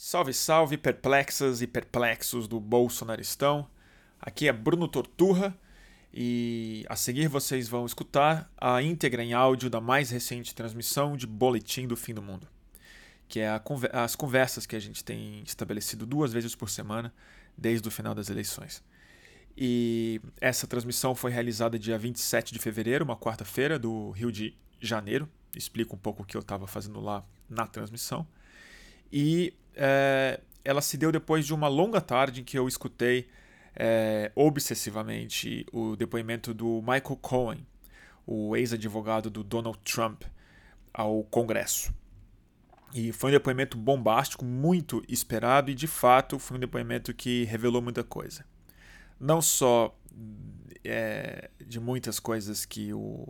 Salve, salve, perplexas e perplexos do Bolsonaristão. Aqui é Bruno Torturra e a seguir vocês vão escutar a íntegra em áudio da mais recente transmissão de Boletim do Fim do Mundo, que é as conversas que a gente tem estabelecido duas vezes por semana desde o final das eleições. E essa transmissão foi realizada dia 27 de fevereiro, uma quarta-feira, do Rio de Janeiro. Explico um pouco o que eu estava fazendo lá na transmissão. E é, ela se deu depois de uma longa tarde em que eu escutei é, obsessivamente o depoimento do Michael Cohen, o ex-advogado do Donald Trump, ao Congresso. E foi um depoimento bombástico, muito esperado, e de fato foi um depoimento que revelou muita coisa. Não só é, de muitas coisas que o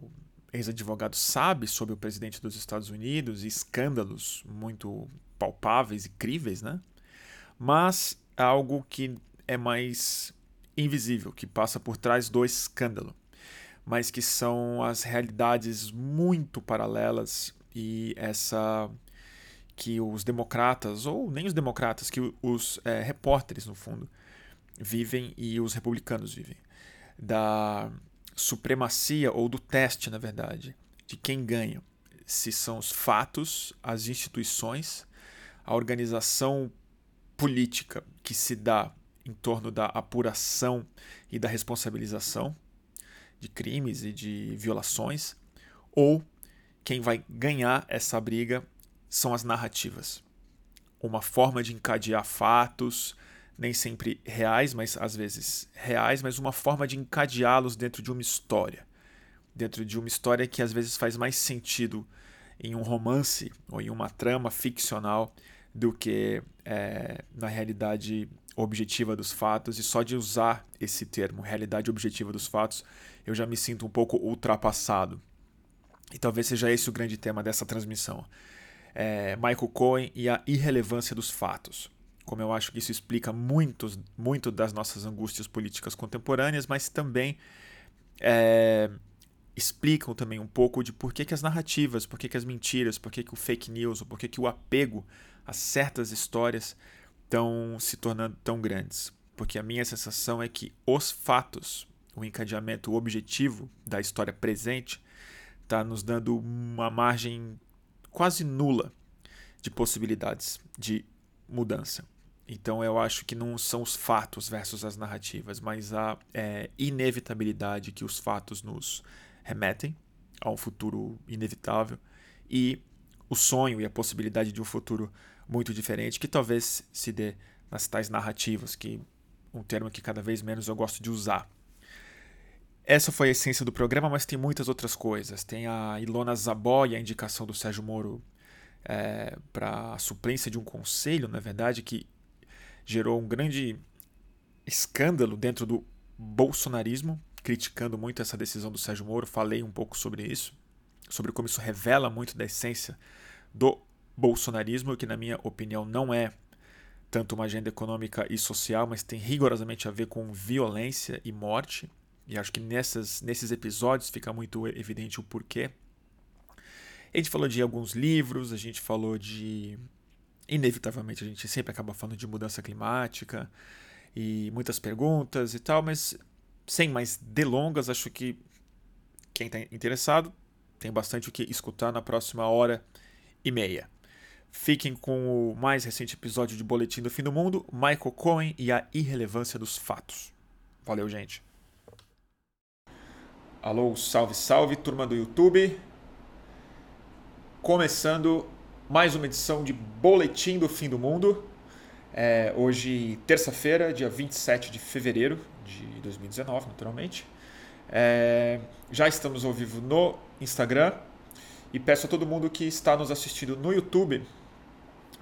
ex-advogado sabe sobre o presidente dos Estados Unidos, escândalos muito palpáveis e críveis, né? Mas algo que é mais invisível, que passa por trás do escândalo, mas que são as realidades muito paralelas e essa que os democratas, ou nem os democratas, que os é, repórteres, no fundo, vivem e os republicanos vivem. Da supremacia, ou do teste, na verdade, de quem ganha. Se são os fatos, as instituições a organização política que se dá em torno da apuração e da responsabilização de crimes e de violações, ou quem vai ganhar essa briga são as narrativas. Uma forma de encadear fatos, nem sempre reais, mas às vezes reais, mas uma forma de encadeá-los dentro de uma história. Dentro de uma história que às vezes faz mais sentido em um romance ou em uma trama ficcional do que é, na realidade objetiva dos fatos, e só de usar esse termo, realidade objetiva dos fatos, eu já me sinto um pouco ultrapassado. E talvez seja esse o grande tema dessa transmissão. É, Michael Cohen e a irrelevância dos fatos. Como eu acho que isso explica muitos, muito das nossas angústias políticas contemporâneas, mas também é, explicam também um pouco de por que, que as narrativas, por que, que as mentiras, por que, que o fake news, por que, que o apego a certas histórias estão se tornando tão grandes. Porque a minha sensação é que os fatos, o encadeamento, o objetivo da história presente, está nos dando uma margem quase nula de possibilidades de mudança. Então eu acho que não são os fatos versus as narrativas, mas a é, inevitabilidade que os fatos nos remetem a um futuro inevitável e o sonho e a possibilidade de um futuro muito diferente, que talvez se dê nas tais narrativas, que um termo que cada vez menos eu gosto de usar. Essa foi a essência do programa, mas tem muitas outras coisas. Tem a Ilona Zabó e a indicação do Sérgio Moro é, para a suplência de um conselho, na verdade, que gerou um grande escândalo dentro do bolsonarismo, criticando muito essa decisão do Sérgio Moro. Falei um pouco sobre isso, sobre como isso revela muito da essência do bolsonarismo, que na minha opinião não é tanto uma agenda econômica e social, mas tem rigorosamente a ver com violência e morte. E acho que nessas, nesses episódios fica muito evidente o porquê. A gente falou de alguns livros, a gente falou de. Inevitavelmente, a gente sempre acaba falando de mudança climática e muitas perguntas e tal, mas sem mais delongas, acho que quem está interessado tem bastante o que escutar na próxima hora e meia. Fiquem com o mais recente episódio de Boletim do Fim do Mundo, Michael Cohen e a irrelevância dos fatos. Valeu, gente. Alô, salve, salve, turma do YouTube. Começando mais uma edição de Boletim do Fim do Mundo. É, hoje, terça-feira, dia 27 de fevereiro de 2019, naturalmente. É, já estamos ao vivo no Instagram e peço a todo mundo que está nos assistindo no YouTube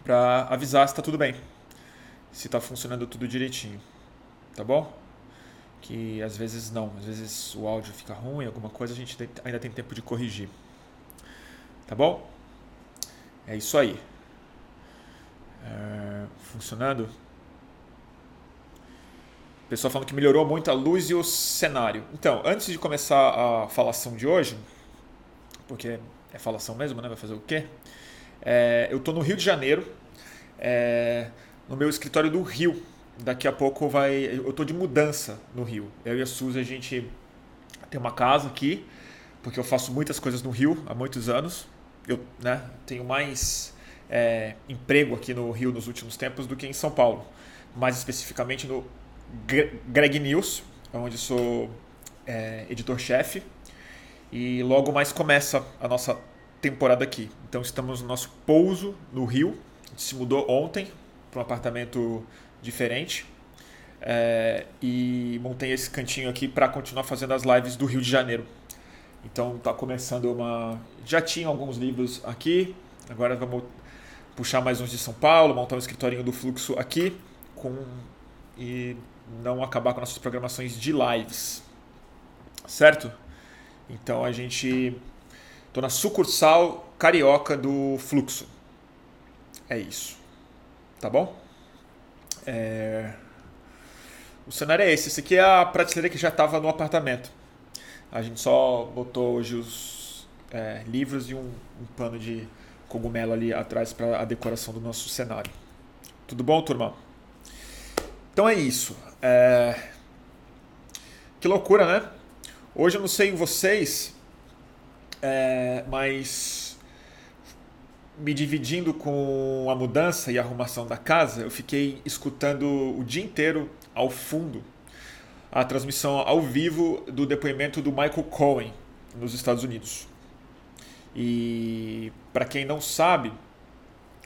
para avisar se está tudo bem, se está funcionando tudo direitinho, tá bom? Que às vezes não, às vezes o áudio fica ruim, alguma coisa a gente ainda tem tempo de corrigir, tá bom? É isso aí. É, funcionando? Pessoal falando que melhorou muito a luz e o cenário. Então, antes de começar a falação de hoje, porque é falação mesmo, né? Vai fazer o quê? É, eu estou no Rio de Janeiro, é, no meu escritório do Rio. Daqui a pouco vai. Eu estou de mudança no Rio. Eu e a Suzy, a gente tem uma casa aqui, porque eu faço muitas coisas no Rio há muitos anos. Eu né, tenho mais é, emprego aqui no Rio nos últimos tempos do que em São Paulo. Mais especificamente no Greg News, onde sou é, editor-chefe. E logo mais começa a nossa temporada aqui. Então estamos no nosso pouso no Rio. A gente se mudou ontem para um apartamento diferente. É, e montei esse cantinho aqui para continuar fazendo as lives do Rio de Janeiro. Então está começando uma. Já tinha alguns livros aqui, agora vamos puxar mais uns de São Paulo, montar um escritorinho do fluxo aqui com e não acabar com nossas programações de lives. Certo? Então a gente tô na sucursal carioca do fluxo. É isso. Tá bom? É... O cenário é esse. Esse aqui é a prateleira que já estava no apartamento. A gente só botou hoje os é, livros e um, um pano de cogumelo ali atrás para a decoração do nosso cenário. Tudo bom, turma? Então é isso. É... Que loucura, né? Hoje eu não sei vocês, é... mas me dividindo com a mudança e a arrumação da casa, eu fiquei escutando o dia inteiro ao fundo a transmissão ao vivo do depoimento do Michael Cohen nos Estados Unidos. E para quem não sabe,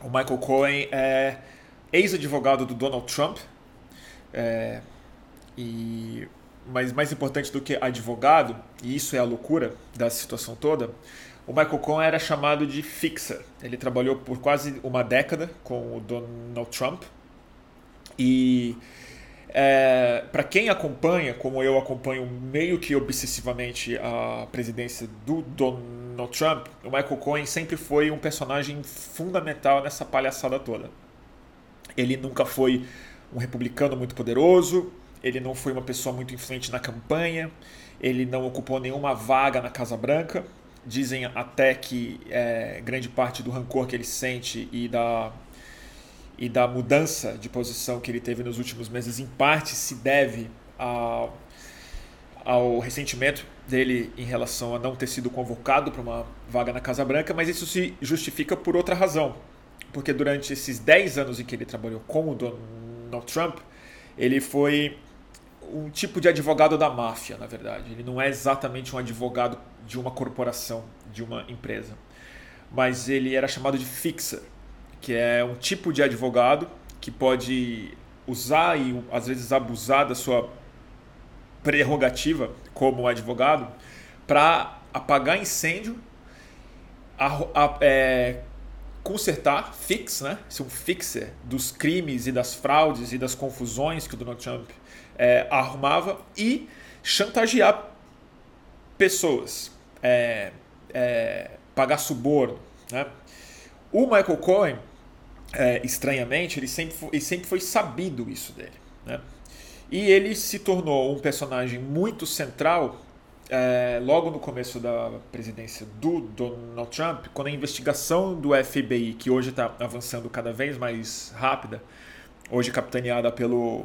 o Michael Cohen é ex-advogado do Donald Trump. É, e mas mais importante do que advogado, e isso é a loucura da situação toda, o Michael Cohen era chamado de fixer. Ele trabalhou por quase uma década com o Donald Trump. E é, para quem acompanha, como eu acompanho meio que obsessivamente a presidência do Donald Trump, o Michael Cohen sempre foi um personagem fundamental nessa palhaçada toda. Ele nunca foi um republicano muito poderoso, ele não foi uma pessoa muito influente na campanha, ele não ocupou nenhuma vaga na Casa Branca. Dizem até que é, grande parte do rancor que ele sente e da e da mudança de posição que ele teve nos últimos meses, em parte se deve ao, ao ressentimento dele em relação a não ter sido convocado para uma vaga na Casa Branca, mas isso se justifica por outra razão. Porque durante esses 10 anos em que ele trabalhou com o Donald Trump, ele foi um tipo de advogado da máfia, na verdade. Ele não é exatamente um advogado de uma corporação, de uma empresa. Mas ele era chamado de fixer que é um tipo de advogado que pode usar e às vezes abusar da sua prerrogativa como advogado para apagar incêndio, a, a, é, consertar, fix, né? Ser um fixer dos crimes e das fraudes e das confusões que o Donald Trump é, arrumava e chantagear pessoas, é, é, pagar suborno. Né? O Michael Cohen é, estranhamente, ele sempre, foi, ele sempre foi sabido isso dele. Né? E ele se tornou um personagem muito central é, logo no começo da presidência do Donald Trump, quando a investigação do FBI, que hoje está avançando cada vez mais rápida, hoje capitaneada pelo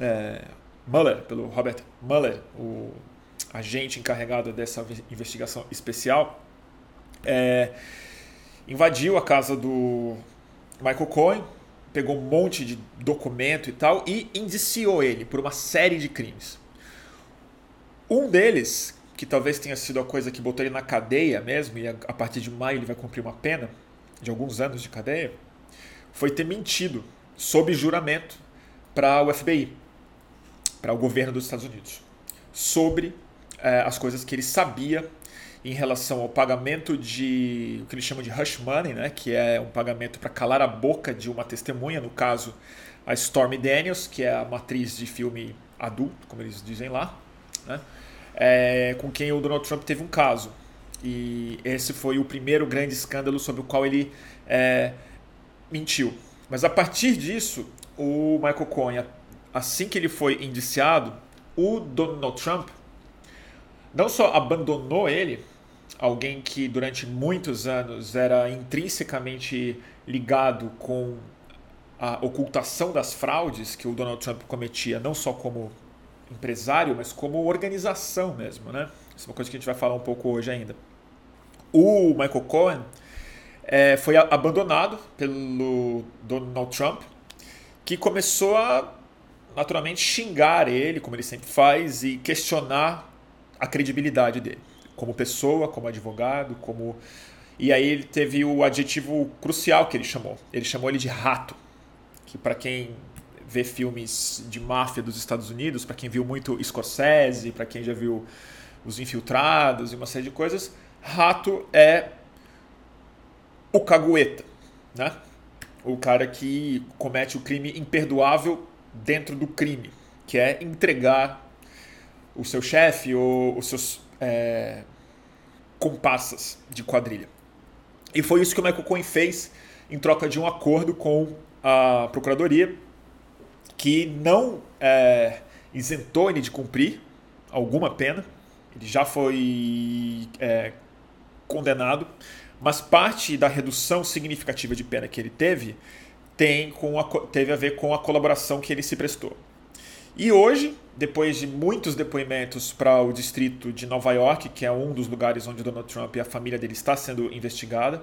é, Mueller, pelo Robert Mueller, o agente encarregado dessa investigação especial, é, invadiu a casa do Michael Cohen pegou um monte de documento e tal e indiciou ele por uma série de crimes. Um deles, que talvez tenha sido a coisa que botou ele na cadeia mesmo, e a partir de maio ele vai cumprir uma pena de alguns anos de cadeia, foi ter mentido sob juramento para o FBI, para o governo dos Estados Unidos, sobre é, as coisas que ele sabia em relação ao pagamento de o que eles chamam de hush money, né, que é um pagamento para calar a boca de uma testemunha, no caso a Stormy Daniels, que é a matriz de filme adulto, como eles dizem lá, né, é, com quem o Donald Trump teve um caso. E esse foi o primeiro grande escândalo sobre o qual ele é, mentiu. Mas a partir disso, o Michael Cohen, assim que ele foi indiciado, o Donald Trump não só abandonou ele, alguém que durante muitos anos era intrinsecamente ligado com a ocultação das fraudes que o Donald Trump cometia, não só como empresário, mas como organização mesmo, né? Isso é uma coisa que a gente vai falar um pouco hoje ainda. O Michael Cohen é, foi abandonado pelo Donald Trump, que começou a naturalmente xingar ele, como ele sempre faz, e questionar a credibilidade dele, como pessoa, como advogado, como. E aí ele teve o adjetivo crucial que ele chamou. Ele chamou ele de rato, que para quem vê filmes de máfia dos Estados Unidos, para quem viu muito Scorsese, para quem já viu Os Infiltrados e uma série de coisas, rato é o cagueta, né? O cara que comete o crime imperdoável dentro do crime, que é entregar o seu chefe ou os seus é, comparsas de quadrilha. E foi isso que o Michael Cohen fez em troca de um acordo com a procuradoria, que não é, isentou ele de cumprir alguma pena. Ele já foi é, condenado, mas parte da redução significativa de pena que ele teve tem com a, teve a ver com a colaboração que ele se prestou. E hoje, depois de muitos depoimentos para o distrito de Nova York, que é um dos lugares onde Donald Trump e a família dele está sendo investigada,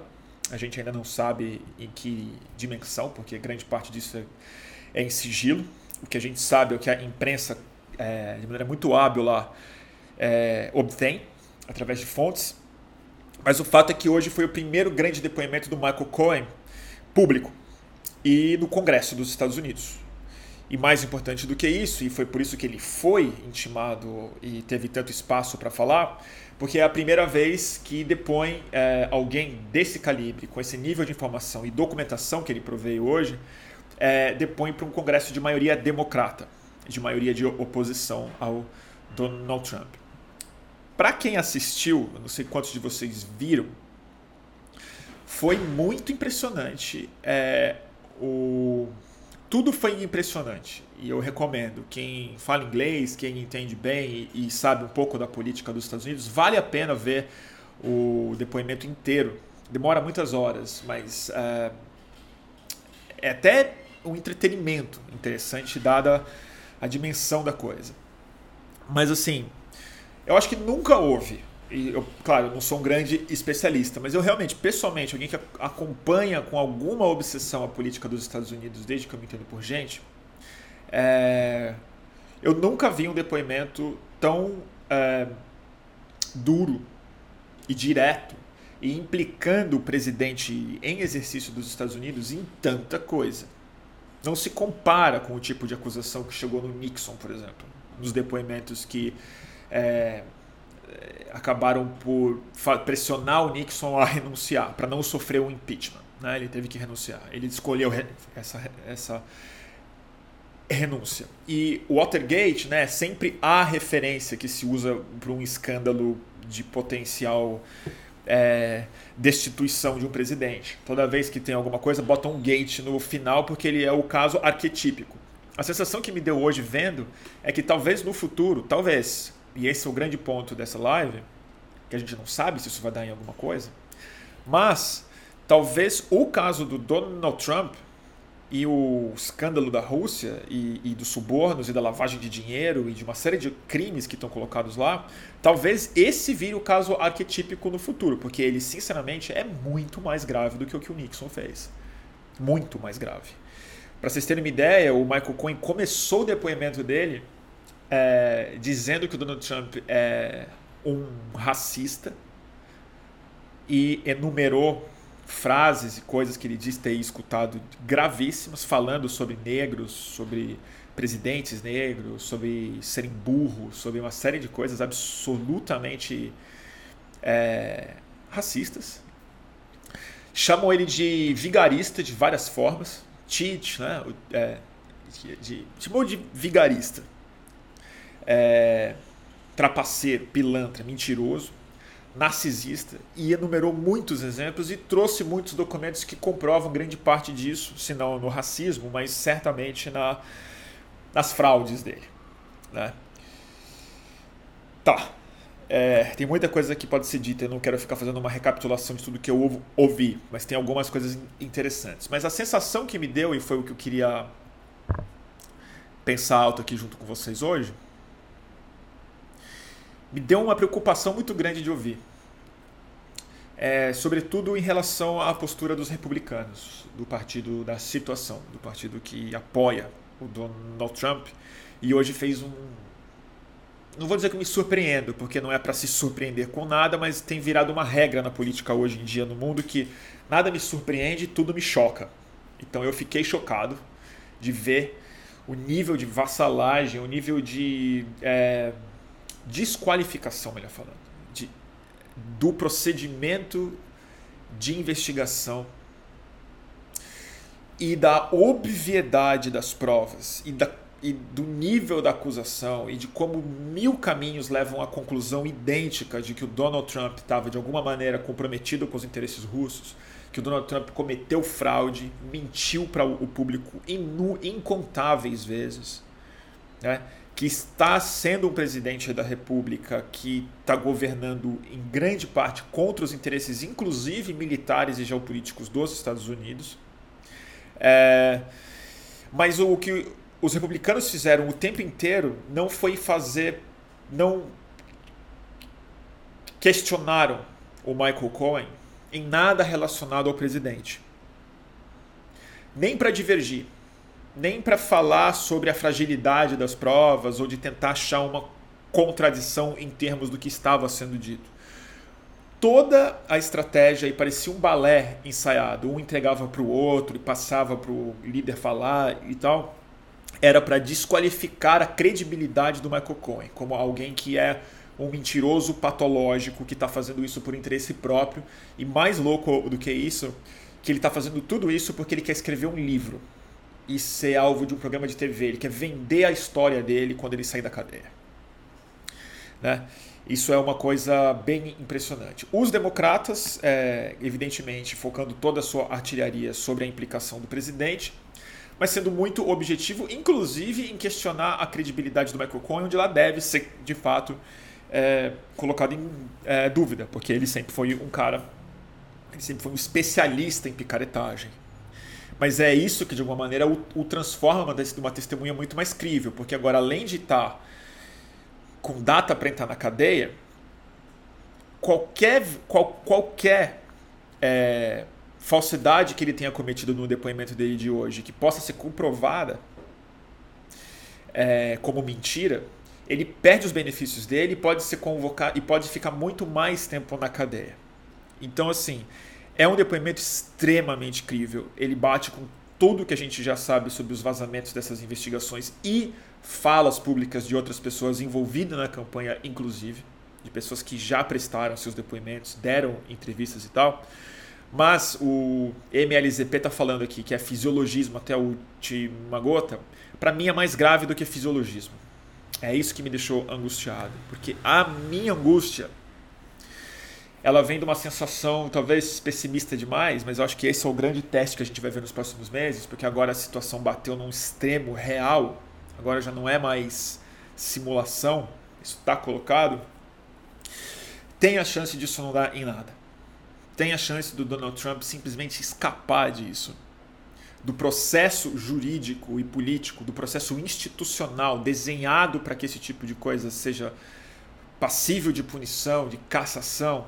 a gente ainda não sabe em que dimensão, porque grande parte disso é, é em sigilo. O que a gente sabe é o que a imprensa, é, de maneira muito hábil lá, é, obtém através de fontes. Mas o fato é que hoje foi o primeiro grande depoimento do Michael Cohen público e no Congresso dos Estados Unidos. E mais importante do que isso, e foi por isso que ele foi intimado e teve tanto espaço para falar, porque é a primeira vez que depõe é, alguém desse calibre, com esse nível de informação e documentação que ele proveio hoje, é, depõe para um Congresso de maioria democrata, de maioria de oposição ao Donald Trump. Para quem assistiu, não sei quantos de vocês viram, foi muito impressionante é, o tudo foi impressionante e eu recomendo. Quem fala inglês, quem entende bem e, sabe um pouco da política dos Estados Unidos, vale a pena ver o depoimento inteiro. Demora muitas horas, mas é, é até um entretenimento interessante, dada a dimensão da coisa. Mas assim, eu acho que nunca houve eu, claro, eu não sou um grande especialista, mas eu realmente, pessoalmente, alguém que acompanha com alguma obsessão a política dos Estados Unidos desde que eu me entendo por gente, é, eu nunca vi um depoimento tão é, duro e direto e implicando o presidente em exercício dos Estados Unidos em tanta coisa. Não se compara com o tipo de acusação que chegou no Nixon, por exemplo, nos depoimentos que é, acabaram por pressionar o Nixon a renunciar, para não sofrer um impeachment. Né? Ele teve que renunciar. Ele escolheu essa, essa renúncia. E o Watergate, né, sempre há referência que se usa para um escândalo de potencial é, destituição de um presidente. Toda vez que tem alguma coisa, bota um gate no final porque ele é o caso arquetípico. A sensação que me deu hoje vendo é que talvez no futuro, talvez, e esse é o grande ponto dessa live, que a gente não sabe se isso vai dar em alguma coisa, mas talvez o caso do Donald Trump e o escândalo da Rússia e, e, dos subornos e da lavagem de dinheiro e de uma série de crimes que estão colocados lá, talvez esse vire o caso arquetípico no futuro, porque ele, sinceramente, é muito mais grave do que o que o Nixon fez. Muito mais grave. Para vocês terem uma ideia, o Michael Cohen começou o depoimento dele é, dizendo que o Donald Trump é um racista e enumerou frases e coisas que ele diz ter escutado gravíssimas, falando sobre negros, sobre presidentes negros, sobre serem burros, sobre uma série de coisas absolutamente é, racistas. Chamam ele de vigarista de várias formas. Tite, né? É, de, de, chamou de vigarista é, trapaceiro, pilantra, mentiroso, narcisista e enumerou muitos exemplos e trouxe muitos documentos que comprovam grande parte disso, se não no racismo, mas certamente na, nas fraudes dele. Né? Tá. É, tem muita coisa que pode ser dita, eu não quero ficar fazendo uma recapitulação de tudo que eu ouvi, mas tem algumas coisas interessantes. Mas a sensação que me deu, e foi o que eu queria pensar alto aqui junto com vocês hoje, me deu uma preocupação muito grande de ouvir. É, sobretudo em relação à postura dos republicanos, do partido da situação, do partido que apoia o Donald Trump e hoje fez um, não vou dizer que me surpreendo, porque não é para se surpreender com nada, mas tem virado uma regra na política hoje em dia no mundo que nada me surpreende, tudo me choca. Então eu fiquei chocado de ver o nível de vassalagem, o nível de é, desqualificação, melhor falando, de, do procedimento de investigação e da obviedade das provas e da e do nível da acusação e de como mil caminhos levam à conclusão idêntica de que o Donald Trump estava de alguma maneira comprometido com os interesses russos, que o Donald Trump cometeu fraude, mentiu para o público incontáveis vezes, né? Que está sendo um presidente da República que está governando em grande parte contra os interesses, inclusive militares e geopolíticos dos Estados Unidos. É, mas o que os republicanos fizeram o tempo inteiro não foi fazer, não questionaram o Michael Cohen em nada relacionado ao presidente. Nem para divergir, nem para falar sobre a fragilidade das provas ou de tentar achar uma contradição em termos do que estava sendo dito. Toda a estratégia e parecia um balé ensaiado, um entregava para o outro e passava para o líder falar e tal era para desqualificar a credibilidade do Michael Cohen como alguém que é um mentiroso patológico que está fazendo isso por interesse próprio e mais louco do que isso, que ele está fazendo tudo isso porque ele quer escrever um livro e ser alvo de um programa de TV. Ele quer vender a história dele quando ele sair da cadeia. Né? Isso é uma coisa bem impressionante. Os democratas, é, evidentemente, focando toda a sua artilharia sobre a implicação do presidente, mas sendo muito objetivo, inclusive em questionar a credibilidade do Michael Cohen, onde ela deve ser, de fato, é, colocada em é, dúvida, porque ele sempre foi um cara, ele sempre foi um especialista em picaretagem. Mas é isso que, de alguma maneira, o, o transforma de uma testemunha muito mais crível, porque agora, além de estar com data para entrar na cadeia, qualquer, qual, qualquer é, falsidade que ele tenha cometido no depoimento dele de hoje, que possa ser comprovada é, como mentira, ele perde os benefícios dele, pode ser convocado e pode ficar muito mais tempo na cadeia. Então, assim, é um depoimento extremamente crível. Ele bate com tudo que a gente já sabe sobre os vazamentos dessas investigações e falas públicas de outras pessoas envolvidas na campanha, inclusive, de pessoas que já prestaram seus depoimentos, deram entrevistas e tal. Mas o MLZP está falando aqui que é fisiologismo até a última gota. Para mim é mais grave do que fisiologismo. É isso que me deixou angustiado. Porque a minha angústia ela vem de uma sensação talvez pessimista demais, mas eu acho que esse é o grande teste que a gente vai ver nos próximos meses, porque agora a situação bateu num extremo real, agora já não é mais simulação, isso está colocado. Tem a chance disso não dar em nada tem a chance do Donald Trump simplesmente escapar disso. Do processo jurídico e político, do processo institucional desenhado para que esse tipo de coisa seja passível de punição, de cassação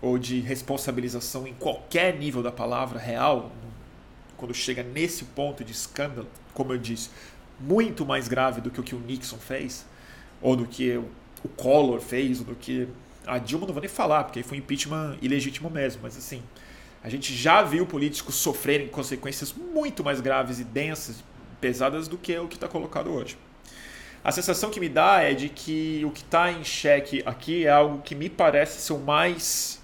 ou de responsabilização em qualquer nível da palavra real, quando chega nesse ponto de escândalo, como eu disse, muito mais grave do que o que o Nixon fez, ou do que o Collor fez, ou do que a Dilma não vou nem falar, porque foi impeachment ilegítimo mesmo, mas assim, a gente já viu políticos sofrerem consequências muito mais graves e densas, pesadas do que o que está colocado hoje. A sensação que me dá é de que o que está em xeque aqui é algo que me parece ser o mais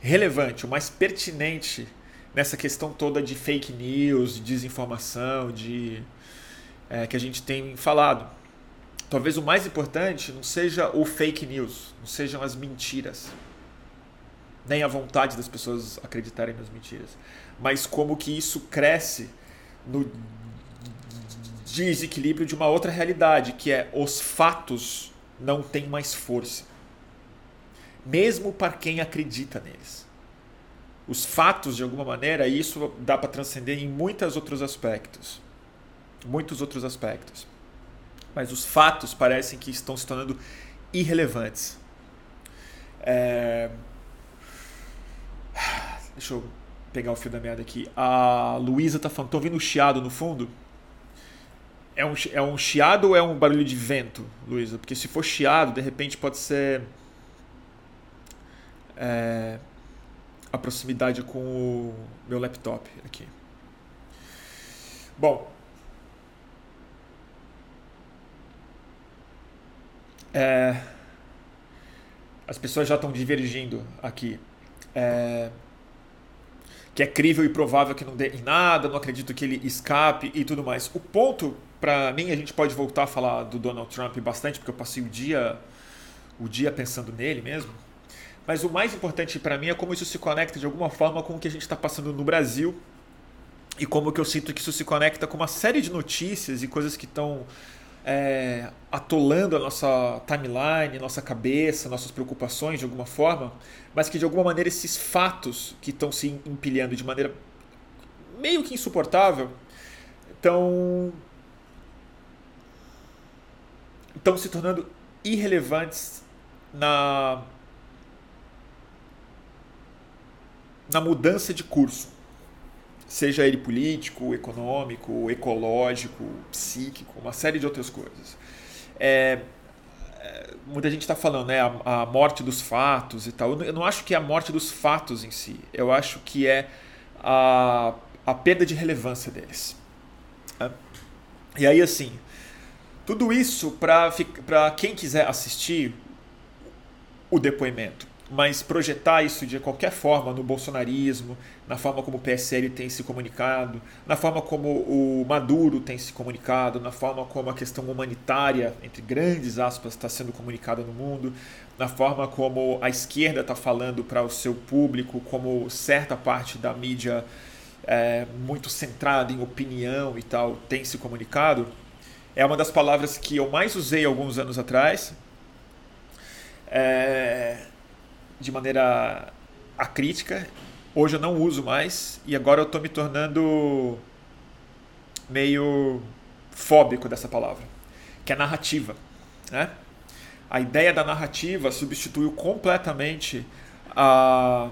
relevante, o mais pertinente nessa questão toda de fake news, de desinformação, de é, que a gente tem falado. Talvez o mais importante não seja o fake news, não sejam as mentiras, nem a vontade das pessoas acreditarem nas mentiras, mas como que isso cresce no desequilíbrio de uma outra realidade, que é os fatos não têm mais força. Mesmo para quem acredita neles. Os fatos, de alguma maneira, isso dá para transcender em muitos outros aspectos. Muitos outros aspectos. Mas os fatos parecem que estão se tornando irrelevantes. É... Deixa eu pegar o fio da meada aqui. A Luísa tá falando, tô ouvindo chiado no fundo? É um, é um chiado ou é um barulho de vento, Luísa? Porque se for chiado, de repente pode ser é, a proximidade com o meu laptop aqui. Bom, é, as pessoas já estão divergindo aqui. É, que é crível e provável que não dê em nada, não acredito que ele escape e tudo mais. O ponto, para mim, a gente pode voltar a falar do Donald Trump bastante, porque eu passei o dia, o dia pensando nele mesmo. Mas o mais importante para mim é como isso se conecta de alguma forma com o que a gente está passando no Brasil e como que eu sinto que isso se conecta com uma série de notícias e coisas que estão é, atolando a nossa timeline, nossa cabeça, nossas preocupações de alguma forma, mas que de alguma maneira esses fatos que estão se empilhando de maneira meio que insuportável estão estão se tornando irrelevantes na na mudança de curso seja ele político, econômico, ecológico, psíquico, uma série de outras coisas. É, é muita gente está falando, né, a, a, morte dos fatos e tal. Eu não acho que é a morte dos fatos em si. Eu acho que é a, a perda de relevância deles. É. E aí, assim, tudo isso para quem quiser assistir o depoimento mas projetar isso de qualquer forma no bolsonarismo, na forma como o PSL tem se comunicado, na forma como o Maduro tem se comunicado, na forma como a questão humanitária, entre grandes aspas, está sendo comunicada no mundo, na forma como a esquerda está falando para o seu público, como certa parte da mídia é, muito centrada em opinião e tal tem se comunicado, é uma das palavras que eu mais usei alguns anos atrás. É, de maneira acrítica. Hoje eu não uso mais e agora eu estou me tornando meio fóbico dessa palavra, que é narrativa. Né? A ideia da narrativa substituiu completamente a,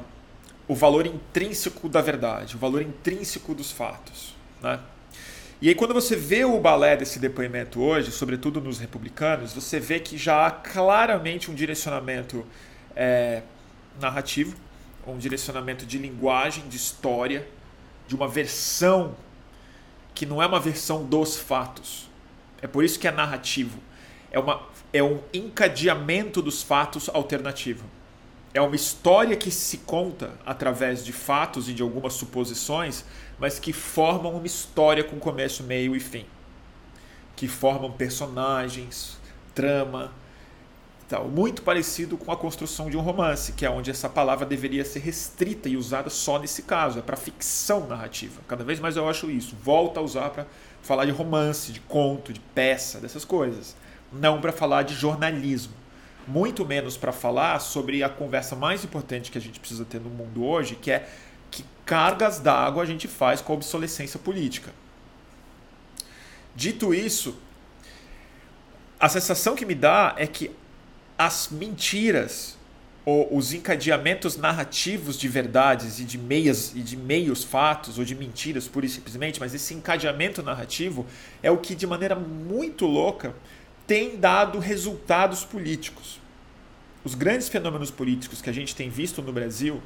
o valor intrínseco da verdade, o valor intrínseco dos fatos. Né? E aí, quando você vê o balé desse depoimento hoje, sobretudo nos republicanos, você vê que já há claramente um direcionamento é, narrativo, um direcionamento de linguagem, de história, de uma versão que não é uma versão dos fatos. É por isso que é narrativo. É, uma, é um encadeamento dos fatos alternativo. É uma história que se conta através de fatos e de algumas suposições, mas que formam uma história com começo, meio e fim. Que formam personagens, trama, Muito parecido com a construção de um romance, que é onde essa palavra deveria ser restrita e usada só nesse caso, é para ficção narrativa. Cada vez mais eu acho isso. Volta a usar para falar de romance, de conto, de peça, dessas coisas. Não para falar de jornalismo. Muito menos para falar sobre a conversa mais importante que a gente precisa ter no mundo hoje, que é que cargas d'água a gente faz com a obsolescência política. Dito isso, a sensação que me dá é que as mentiras ou os encadeamentos narrativos de verdades e de meias e de meios fatos ou de mentiras pura e simplesmente, mas esse encadeamento narrativo é o que de maneira muito louca tem dado resultados políticos. Os grandes fenômenos políticos que a gente tem visto no Brasil,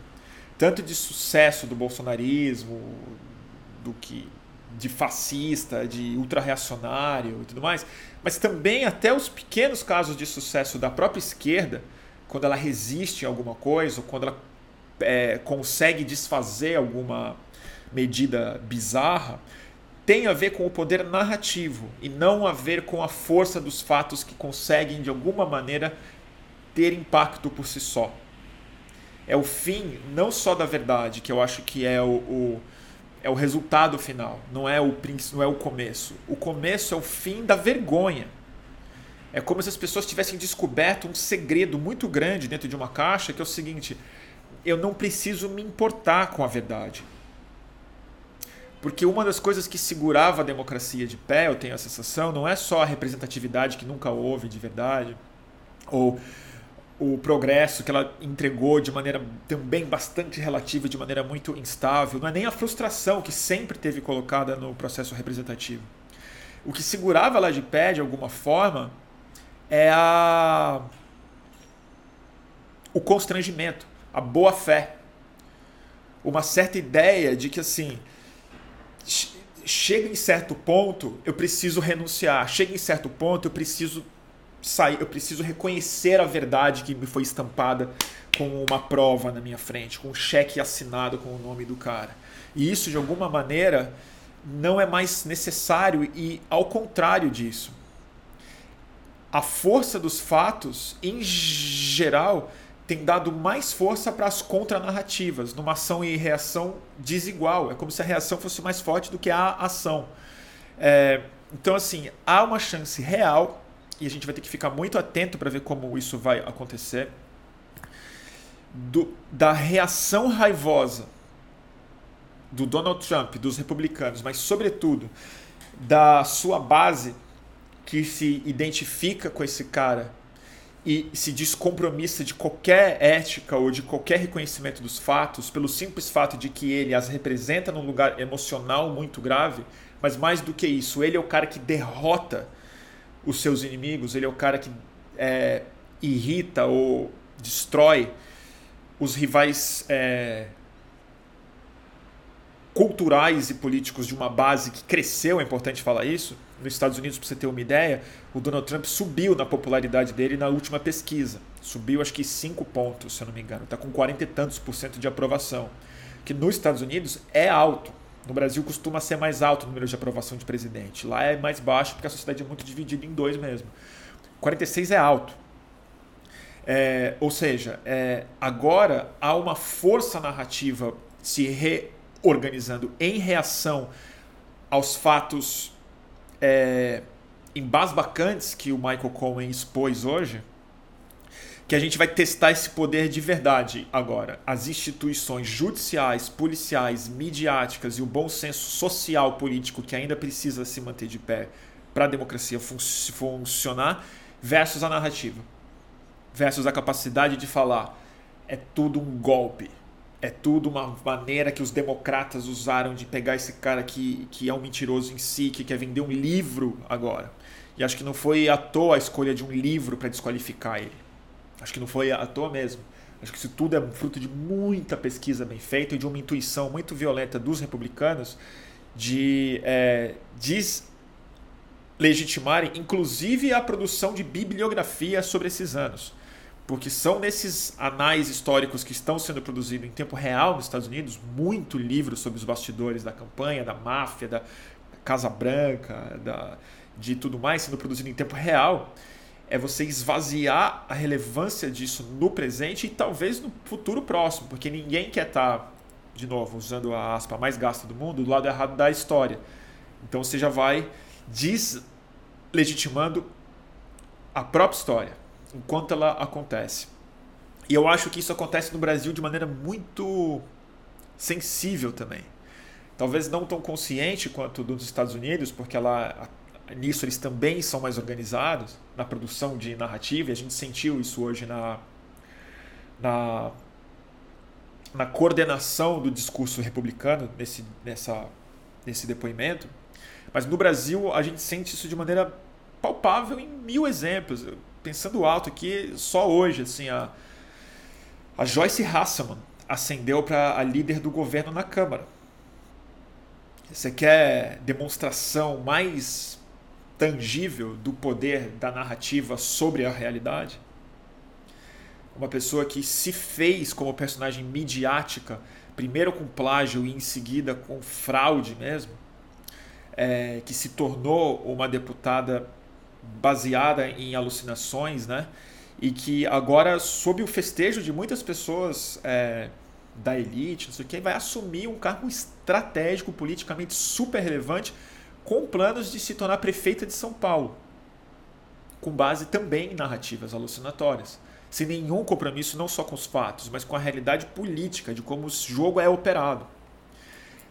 tanto de sucesso do bolsonarismo, do que de fascista, de ultra-reacionário e tudo mais, mas também até os pequenos casos de sucesso da própria esquerda, quando ela resiste a alguma coisa, ou quando ela é, consegue desfazer alguma medida bizarra, tem a ver com o poder narrativo e não a ver com a força dos fatos que conseguem de alguma maneira ter impacto por si só. É o fim não só da verdade, que eu acho que é o, o é o resultado final, não é o não é o começo. O começo é o fim da vergonha. É como se as pessoas tivessem descoberto um segredo muito grande dentro de uma caixa, que é o seguinte: eu não preciso me importar com a verdade. Porque uma das coisas que segurava a democracia de pé, eu tenho a sensação, não é só a representatividade que nunca houve de verdade, ou o progresso que ela entregou de maneira também bastante relativa, de maneira muito instável, não é nem a frustração que sempre teve colocada no processo representativo. O que segurava ela de pé, de alguma forma, é a o constrangimento, a boa fé. Uma certa ideia de que assim, chega em certo ponto, eu preciso renunciar. Chega em certo ponto, eu preciso sair, eu preciso reconhecer a verdade que me foi estampada com uma prova na minha frente, com um cheque assinado com o nome do cara. E isso de alguma maneira não é mais necessário e ao contrário disso a força dos fatos, em geral, tem dado mais força para as contranarrativas, numa ação e reação desigual. É como se a reação fosse mais forte do que a ação. É, então, assim, há uma chance real, e a gente vai ter que ficar muito atento para ver como isso vai acontecer, do, da reação raivosa do Donald Trump, dos republicanos, mas, sobretudo, da sua base que se identifica com esse cara e se descompromissa de qualquer ética ou de qualquer reconhecimento dos fatos, pelo simples fato de que ele as representa num lugar emocional muito grave, mas mais do que isso, ele é o cara que derrota os seus inimigos, ele é o cara que é, irrita ou destrói os rivais é, culturais e políticos de uma base que cresceu, é importante falar isso. Nos Estados Unidos, para você ter uma ideia, o Donald Trump subiu na popularidade dele na última pesquisa. Subiu acho que 5 pontos, se eu não me engano. Está com 40 e tantos por cento de aprovação. Que nos Estados Unidos é alto. No Brasil costuma ser mais alto o número de aprovação de presidente. Lá é mais baixo porque a sociedade é muito dividida em dois mesmo. 46 é alto. É, ou seja, é, agora há uma força narrativa se re organizando em reação aos fatos é, embasbacantes que o Michael Cohen expôs hoje, que a gente vai testar esse poder de verdade agora. As instituições judiciais, policiais, midiáticas e o bom senso social político que ainda precisa se manter de pé para a democracia fun funcionar, versus a narrativa, versus a capacidade de falar é tudo um golpe é tudo uma maneira que os democratas usaram de pegar esse cara que, que é um mentiroso em si, que quer vender um livro agora. E acho que não foi à toa a escolha de um livro para desqualificar ele. Acho que não foi à toa mesmo. Acho que isso tudo é fruto de muita pesquisa bem feita e de uma intuição muito violenta dos republicanos de é, deslegitimarem, inclusive, a produção de bibliografia sobre esses anos porque são nesses anais históricos que estão sendo produzidos em tempo real nos Estados Unidos, muito livro sobre os bastidores da campanha, da máfia, da Casa Branca, da, de tudo mais sendo produzido em tempo real, é você esvaziar a relevância disso no presente e talvez no futuro próximo, porque ninguém quer estar, tá, de novo, usando a aspa mais gasta do mundo, do lado errado da história. Então você já vai deslegitimando a própria história enquanto ela acontece. E eu acho que isso acontece no Brasil de maneira muito sensível também. Talvez não tão consciente quanto dos Estados Unidos, porque ela, nisso eles também são mais organizados na produção de narrativa, e a gente sentiu isso hoje na, na, na coordenação do discurso republicano nesse, nessa, nesse depoimento. Mas no Brasil a gente sente isso de maneira palpável em mil exemplos pensando alto aqui, só hoje, assim, a, a Joyce Hasselman ascendeu para a líder do governo na Câmara. Você quer demonstração mais tangível do poder da narrativa sobre a realidade? Uma pessoa que se fez como personagem midiática, primeiro com plágio e em seguida com fraude mesmo, é, que se tornou uma deputada baseada em alucinações, né? E que agora, sob o festejo de muitas pessoas é, da elite, não sei o que, vai assumir um cargo estratégico, politicamente super relevante, com planos de se tornar prefeita de São Paulo. com base também em narrativas alucinatórias, sem nenhum compromisso não só com os fatos, mas com a realidade política de como o jogo é operado.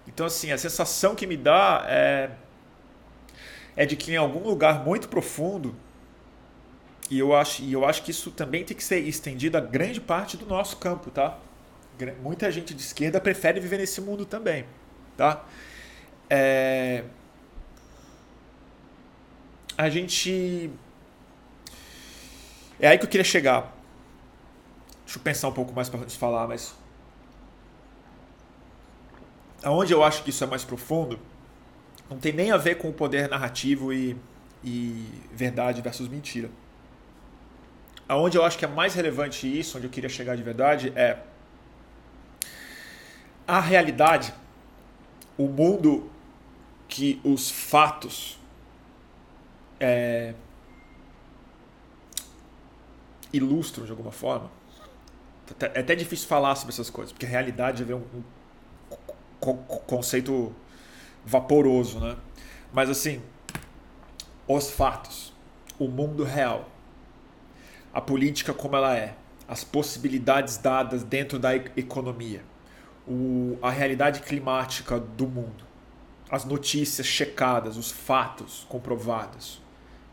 Então, assim, a sensação que me dá é, é de que em algum lugar muito profundo, e eu, acho, e eu acho que isso também tem que ser estendido a grande parte do nosso campo, tá? Muita gente de esquerda prefere viver nesse mundo também, tá? É, a gente. É aí que eu queria chegar. Deixa eu pensar um pouco mais para falar, mas. Aonde eu acho que isso é mais profundo, não tem nem a ver com o poder narrativo e, e verdade versus mentira. Aonde eu acho que é mais relevante isso, onde eu queria chegar de verdade, é a realidade, o mundo que os fatos é, ilustram de alguma forma. É até difícil falar sobre essas coisas, porque a realidade é um, um conceito vaporoso, né? Mas assim, os fatos, o mundo real, a política como ela é, as possibilidades dadas dentro da economia, o, a realidade climática do mundo, as notícias checadas, os fatos comprovados,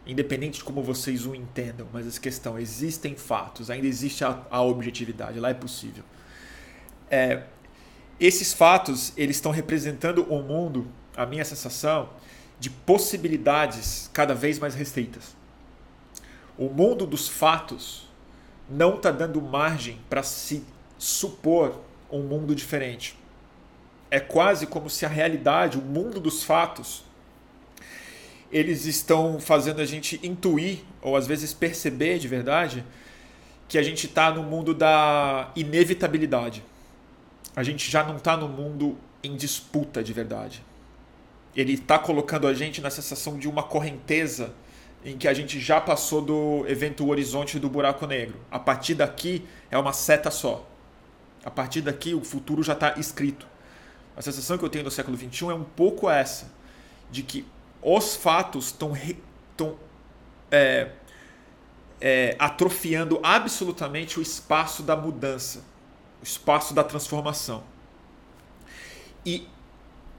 independente de como vocês o entendam, mas essa questão, existem fatos, ainda existe a, a objetividade, lá é possível. É, esses fatos, eles estão representando um mundo, a minha sensação, de possibilidades cada vez mais restritas. O mundo dos fatos não está dando margem para se supor um mundo diferente. É quase como se a realidade, o mundo dos fatos, eles estão fazendo a gente intuir, ou às vezes perceber de verdade, que a gente está no mundo da inevitabilidade. A gente já não está no mundo em disputa de verdade. Ele está colocando a gente na sensação de uma correnteza em que a gente já passou do evento horizonte do buraco negro. A partir daqui é uma seta só. A partir daqui o futuro já está escrito. A sensação que eu tenho no século XXI é um pouco essa, de que os fatos estão é, é, atrofiando absolutamente o espaço da mudança, o espaço da transformação. E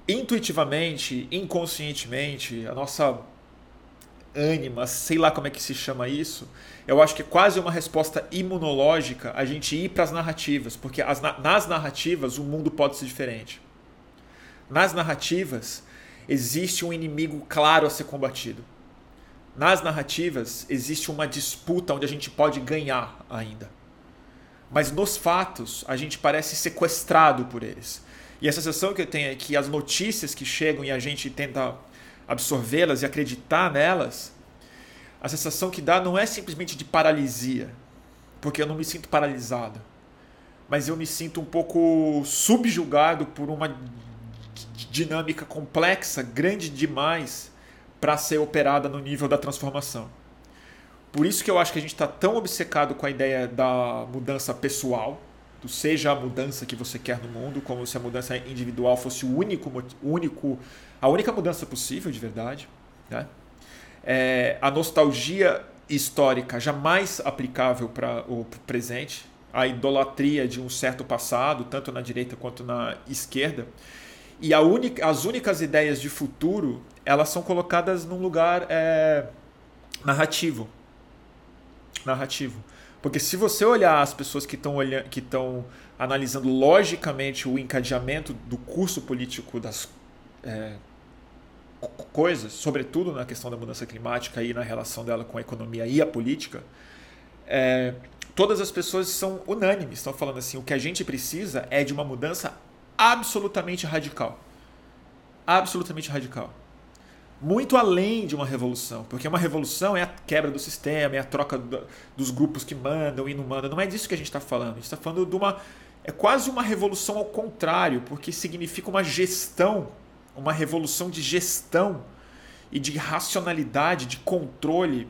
intuitivamente, inconscientemente, a nossa ânima, sei lá como é que se chama isso, eu acho que é quase uma resposta imunológica a gente ir para as narrativas, porque as, nas narrativas o mundo pode ser diferente. Nas narrativas existe um inimigo claro a ser combatido. Nas narrativas, existe uma disputa onde a gente pode ganhar ainda. Mas nos fatos, a gente parece sequestrado por eles. E a sensação que eu tenho é que as notícias que chegam e a gente tenta absorvê-las e acreditar nelas, a sensação que dá não é simplesmente de paralisia, porque eu não me sinto paralisado, mas eu me sinto um pouco subjugado por uma dinâmica complexa, grande demais para ser operada no nível da transformação. Por isso que eu acho que a gente está tão obcecado com a ideia da mudança pessoal, do seja a mudança que você quer no mundo, como se a mudança individual fosse o único, único a única mudança possível de verdade. Né? É, a nostalgia histórica jamais aplicável para o presente, a idolatria de um certo passado, tanto na direita quanto na esquerda, e única, as únicas ideias de futuro, elas são colocadas num lugar é, narrativo. Narrativo. Porque se você olhar as pessoas que estão que estão analisando logicamente o encadeamento do curso político das é, coisas, sobretudo na questão da mudança climática e na relação dela com a economia e a política, é, todas as pessoas são unânimes, estão falando assim: o que a gente precisa é de uma mudança absolutamente radical. Absolutamente radical. Muito além de uma revolução, porque uma revolução é a quebra do sistema, é a troca dos grupos que mandam e não mandam. Não é disso que a gente está falando. A gente está falando de uma. É quase uma revolução ao contrário, porque significa uma gestão, uma revolução de gestão e de racionalidade, de controle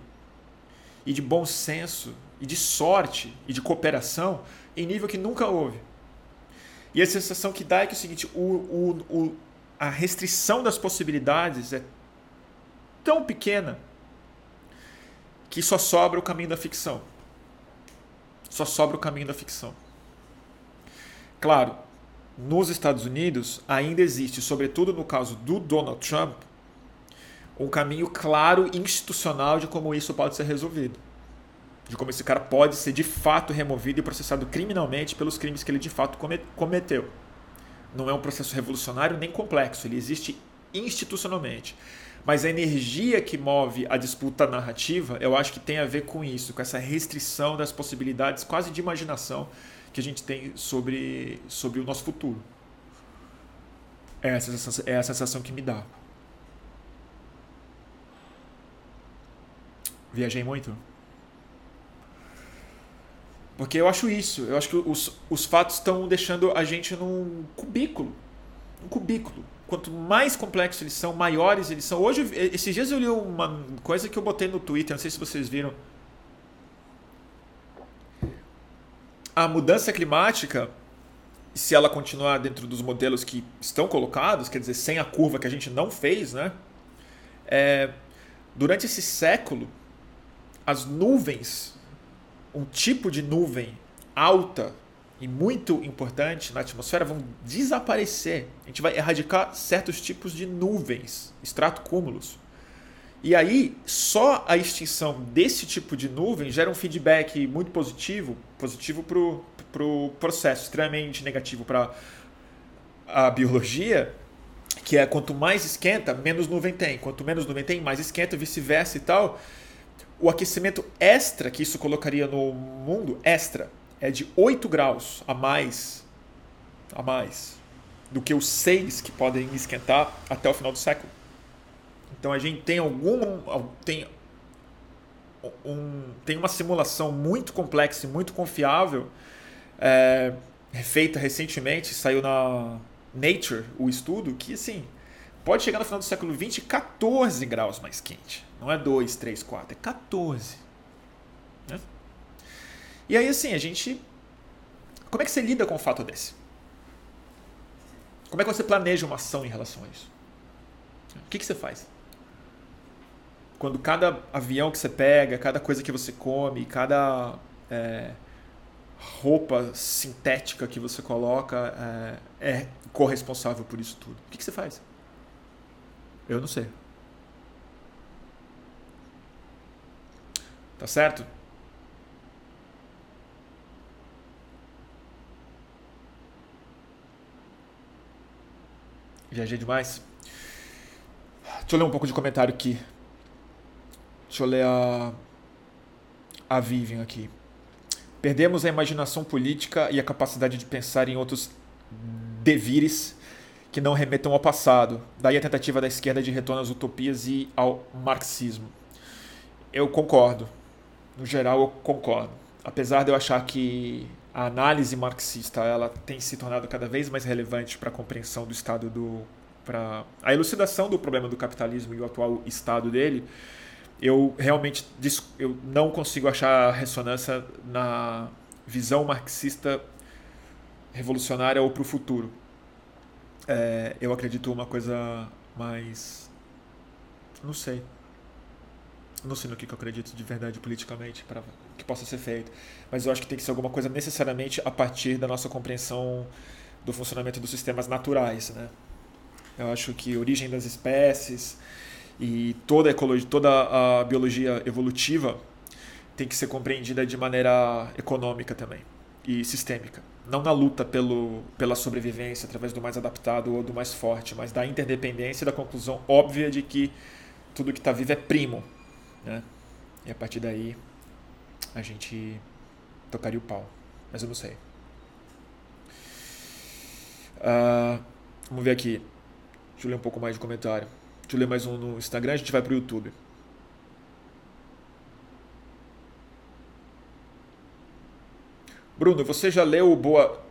e de bom senso e de sorte e de cooperação em nível que nunca houve. E a sensação que dá é que é o seguinte: o, o, o, a restrição das possibilidades é tão pequena que só sobra o caminho da ficção. Só sobra o caminho da ficção. Claro, nos Estados Unidos ainda existe, sobretudo no caso do Donald Trump, um caminho claro institucional de como isso pode ser resolvido. De como esse cara pode ser de fato removido e processado criminalmente pelos crimes que ele de fato cometeu. Não é um processo revolucionário nem complexo, ele existe institucionalmente. Mas a energia que move a disputa narrativa, eu acho que tem a ver com isso, com essa restrição das possibilidades quase de imaginação que a gente tem sobre, sobre o nosso futuro. É essa, sensação, é a sensação que me dá. Viajei muito? Porque eu acho isso. Eu acho que os, os fatos estão deixando a gente num cubículo. Um cubículo. Quanto mais complexos eles são, maiores eles são. Hoje, esses dias eu li uma coisa que eu botei no Twitter, não sei se vocês viram. A mudança climática, se ela continuar dentro dos modelos que estão colocados, quer dizer, sem a curva que a gente não fez, né? É, durante esse século, as nuvens, um tipo de nuvem alta e muito importante na atmosfera vão desaparecer. A gente vai erradicar certos tipos de nuvens, estratocúmulos. E aí, só a extinção desse tipo de nuvem gera um feedback muito positivo, positivo para o pro processo, extremamente negativo para a biologia, que é quanto mais esquenta, menos nuvem tem. Quanto menos nuvem tem, mais esquenta, vice-versa e tal o aquecimento extra que isso colocaria no mundo, extra, é de 8 graus a mais, a mais do que os 6 que podem esquentar até o final do século. Então a gente tem algum tem um, tem uma simulação muito complexa e muito confiável é, feita recentemente, saiu na Nature o estudo que assim pode chegar no final do século 20 14 graus mais quente. Não é 2, 3, 4, é 14. Né? E aí, assim, a gente. Como é que você lida com um fato desse? Como é que você planeja uma ação em relação a isso? O que, que você faz? Quando cada avião que você pega, cada coisa que você come, cada é, roupa sintética que você coloca é, é corresponsável por isso tudo. O que, que você faz? Eu não sei. Tá certo? Viajei demais. Deixa eu ler um pouco de comentário aqui. Deixa eu ler a, a Vivian aqui. Perdemos a imaginação política e a capacidade de pensar em outros devires que não remetam ao passado. Daí a tentativa da esquerda de retorno às utopias e ao marxismo. Eu concordo no geral eu concordo. Apesar de eu achar que a análise marxista ela tem se tornado cada vez mais relevante para a compreensão do estado do para a elucidação do problema do capitalismo e o atual estado dele, eu realmente eu não consigo achar ressonância na visão marxista revolucionária ou para o futuro. É, eu acredito uma coisa mais não sei não sei no que, eu acredito de verdade politicamente para que possa ser feito, mas eu acho que tem que ser alguma coisa necessariamente a partir da nossa compreensão do funcionamento dos sistemas naturais, né? Eu acho que origem das espécies e toda a ecologia, toda a biologia evolutiva tem que ser compreendida de maneira econômica também e sistêmica. Não na luta pelo, pela sobrevivência através do mais adaptado ou do mais forte, mas da interdependência e da conclusão óbvia de que tudo que está vivo é primo né? E a partir daí a gente tocaria o pau. Mas eu não sei. Uh, vamos ver aqui. Deixa eu ler um pouco mais de comentário. Deixa eu ler mais um no Instagram, a gente vai pro YouTube. Bruno, você já leu o Boa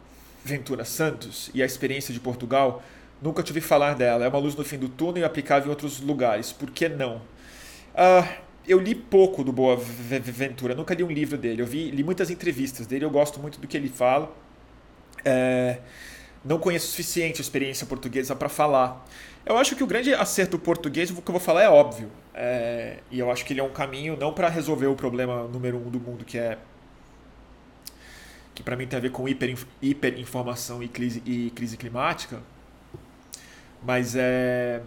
Ventura Santos e a experiência de Portugal? Nunca te ouvi falar dela. É uma luz no fim do túnel e aplicável em outros lugares. Por que não? Uh, eu li pouco do Boa Ventura, nunca li um livro dele. Eu vi, li muitas entrevistas dele, eu gosto muito do que ele fala. É, não conheço o suficiente a experiência portuguesa para falar. Eu acho que o grande acerto português, o que eu vou falar é óbvio. É, e eu acho que ele é um caminho não para resolver o problema número um do mundo, que é. Que para mim tem a ver com hiper, hiperinformação e crise, e crise climática, mas é,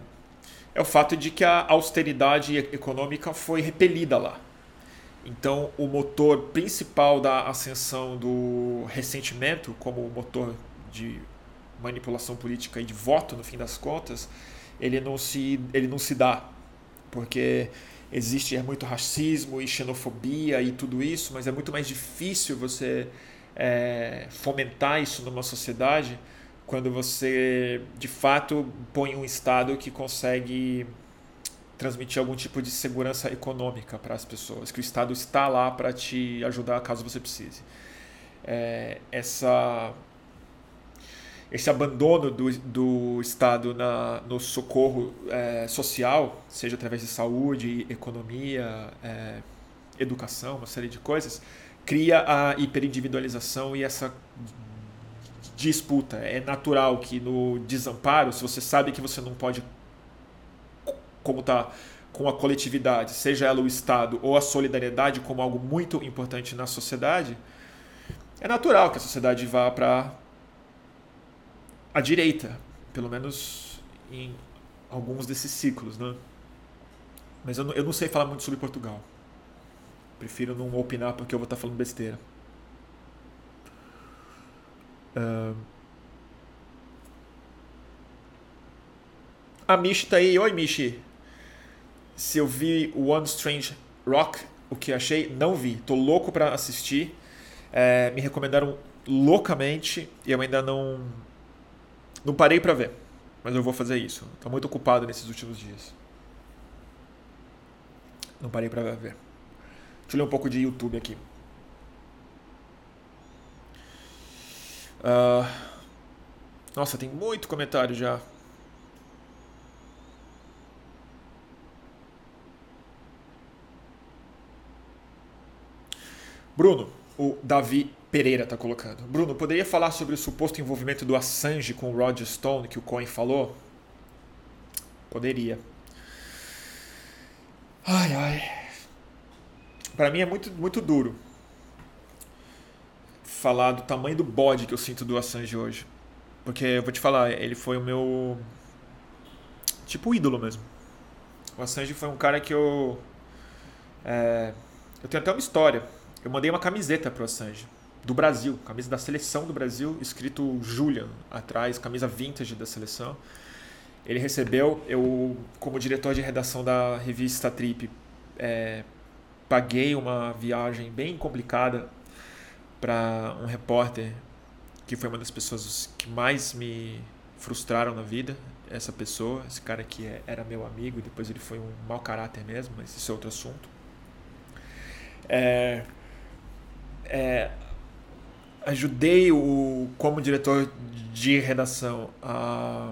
é o fato de que a austeridade econômica foi repelida lá. Então, o motor principal da ascensão do ressentimento, como motor de manipulação política e de voto, no fim das contas, ele não se, ele não se dá. Porque existe é muito racismo e xenofobia e tudo isso, mas é muito mais difícil você é, fomentar isso numa sociedade quando você de fato põe um Estado que consegue transmitir algum tipo de segurança econômica para as pessoas, que o Estado está lá para te ajudar caso você precise. É, essa esse abandono do, do Estado na, no socorro é, social, seja através de saúde, economia, é, educação, uma série de coisas, cria a hiperindividualização e essa disputa. É natural que no desamparo, se você sabe que você não pode está com a coletividade, seja ela o Estado ou a solidariedade como algo muito importante na sociedade, é natural que a sociedade vá para a direita, pelo menos em alguns desses ciclos, né? Mas eu não, eu não sei falar muito sobre Portugal. Prefiro não opinar porque eu vou estar falando besteira. Uh... A Michi tá aí. Oi, Michi. Se eu vi One Strange Rock, o que achei, não vi. Tô louco para assistir. É, me recomendaram loucamente e eu ainda não não parei para ver, mas eu vou fazer isso. Tô muito ocupado nesses últimos dias. Não parei para ver. Deixa eu ler um pouco de YouTube aqui. Uh, nossa, tem muito comentário já. Bruno, o Davi Pereira está colocando. Bruno, poderia falar sobre o suposto envolvimento do Assange com o Roger Stone que o Cohen falou? Poderia. Ai, ai. Para mim é muito, muito duro falar do tamanho do bode que eu sinto do Assange hoje. Porque eu vou te falar, ele foi o meu. Tipo ídolo mesmo. O Assange foi um cara que eu. É, eu tenho até uma história eu mandei uma camiseta pro Assange, do Brasil, camisa da seleção do Brasil, escrito Julian atrás, camisa vintage da seleção. Ele recebeu, eu, como diretor de redação da revista Trip, é, paguei uma viagem bem complicada para um repórter que foi uma das pessoas que mais me frustraram na vida. Essa pessoa, esse cara que é, era meu amigo depois ele foi um mau caráter mesmo, mas isso é outro assunto. É, é, ajudei o como diretor de redação a,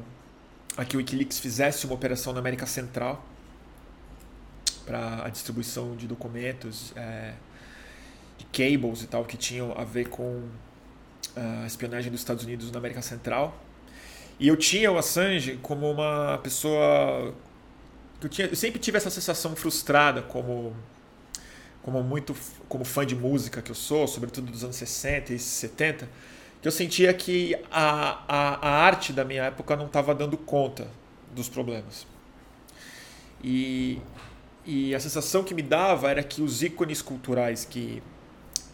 a que o WikiLeaks fizesse uma operação na América Central para a distribuição de documentos, é, cables e tal que tinham a ver com a espionagem dos Estados Unidos na América Central. E eu tinha o Assange como uma pessoa eu, tinha, eu sempre tive essa sensação frustrada como como muito como fã de música que eu sou, sobretudo dos anos 60 e 70, que eu sentia que a, a, a arte da minha época não estava dando conta dos problemas. E, e a sensação que me dava era que os ícones culturais que,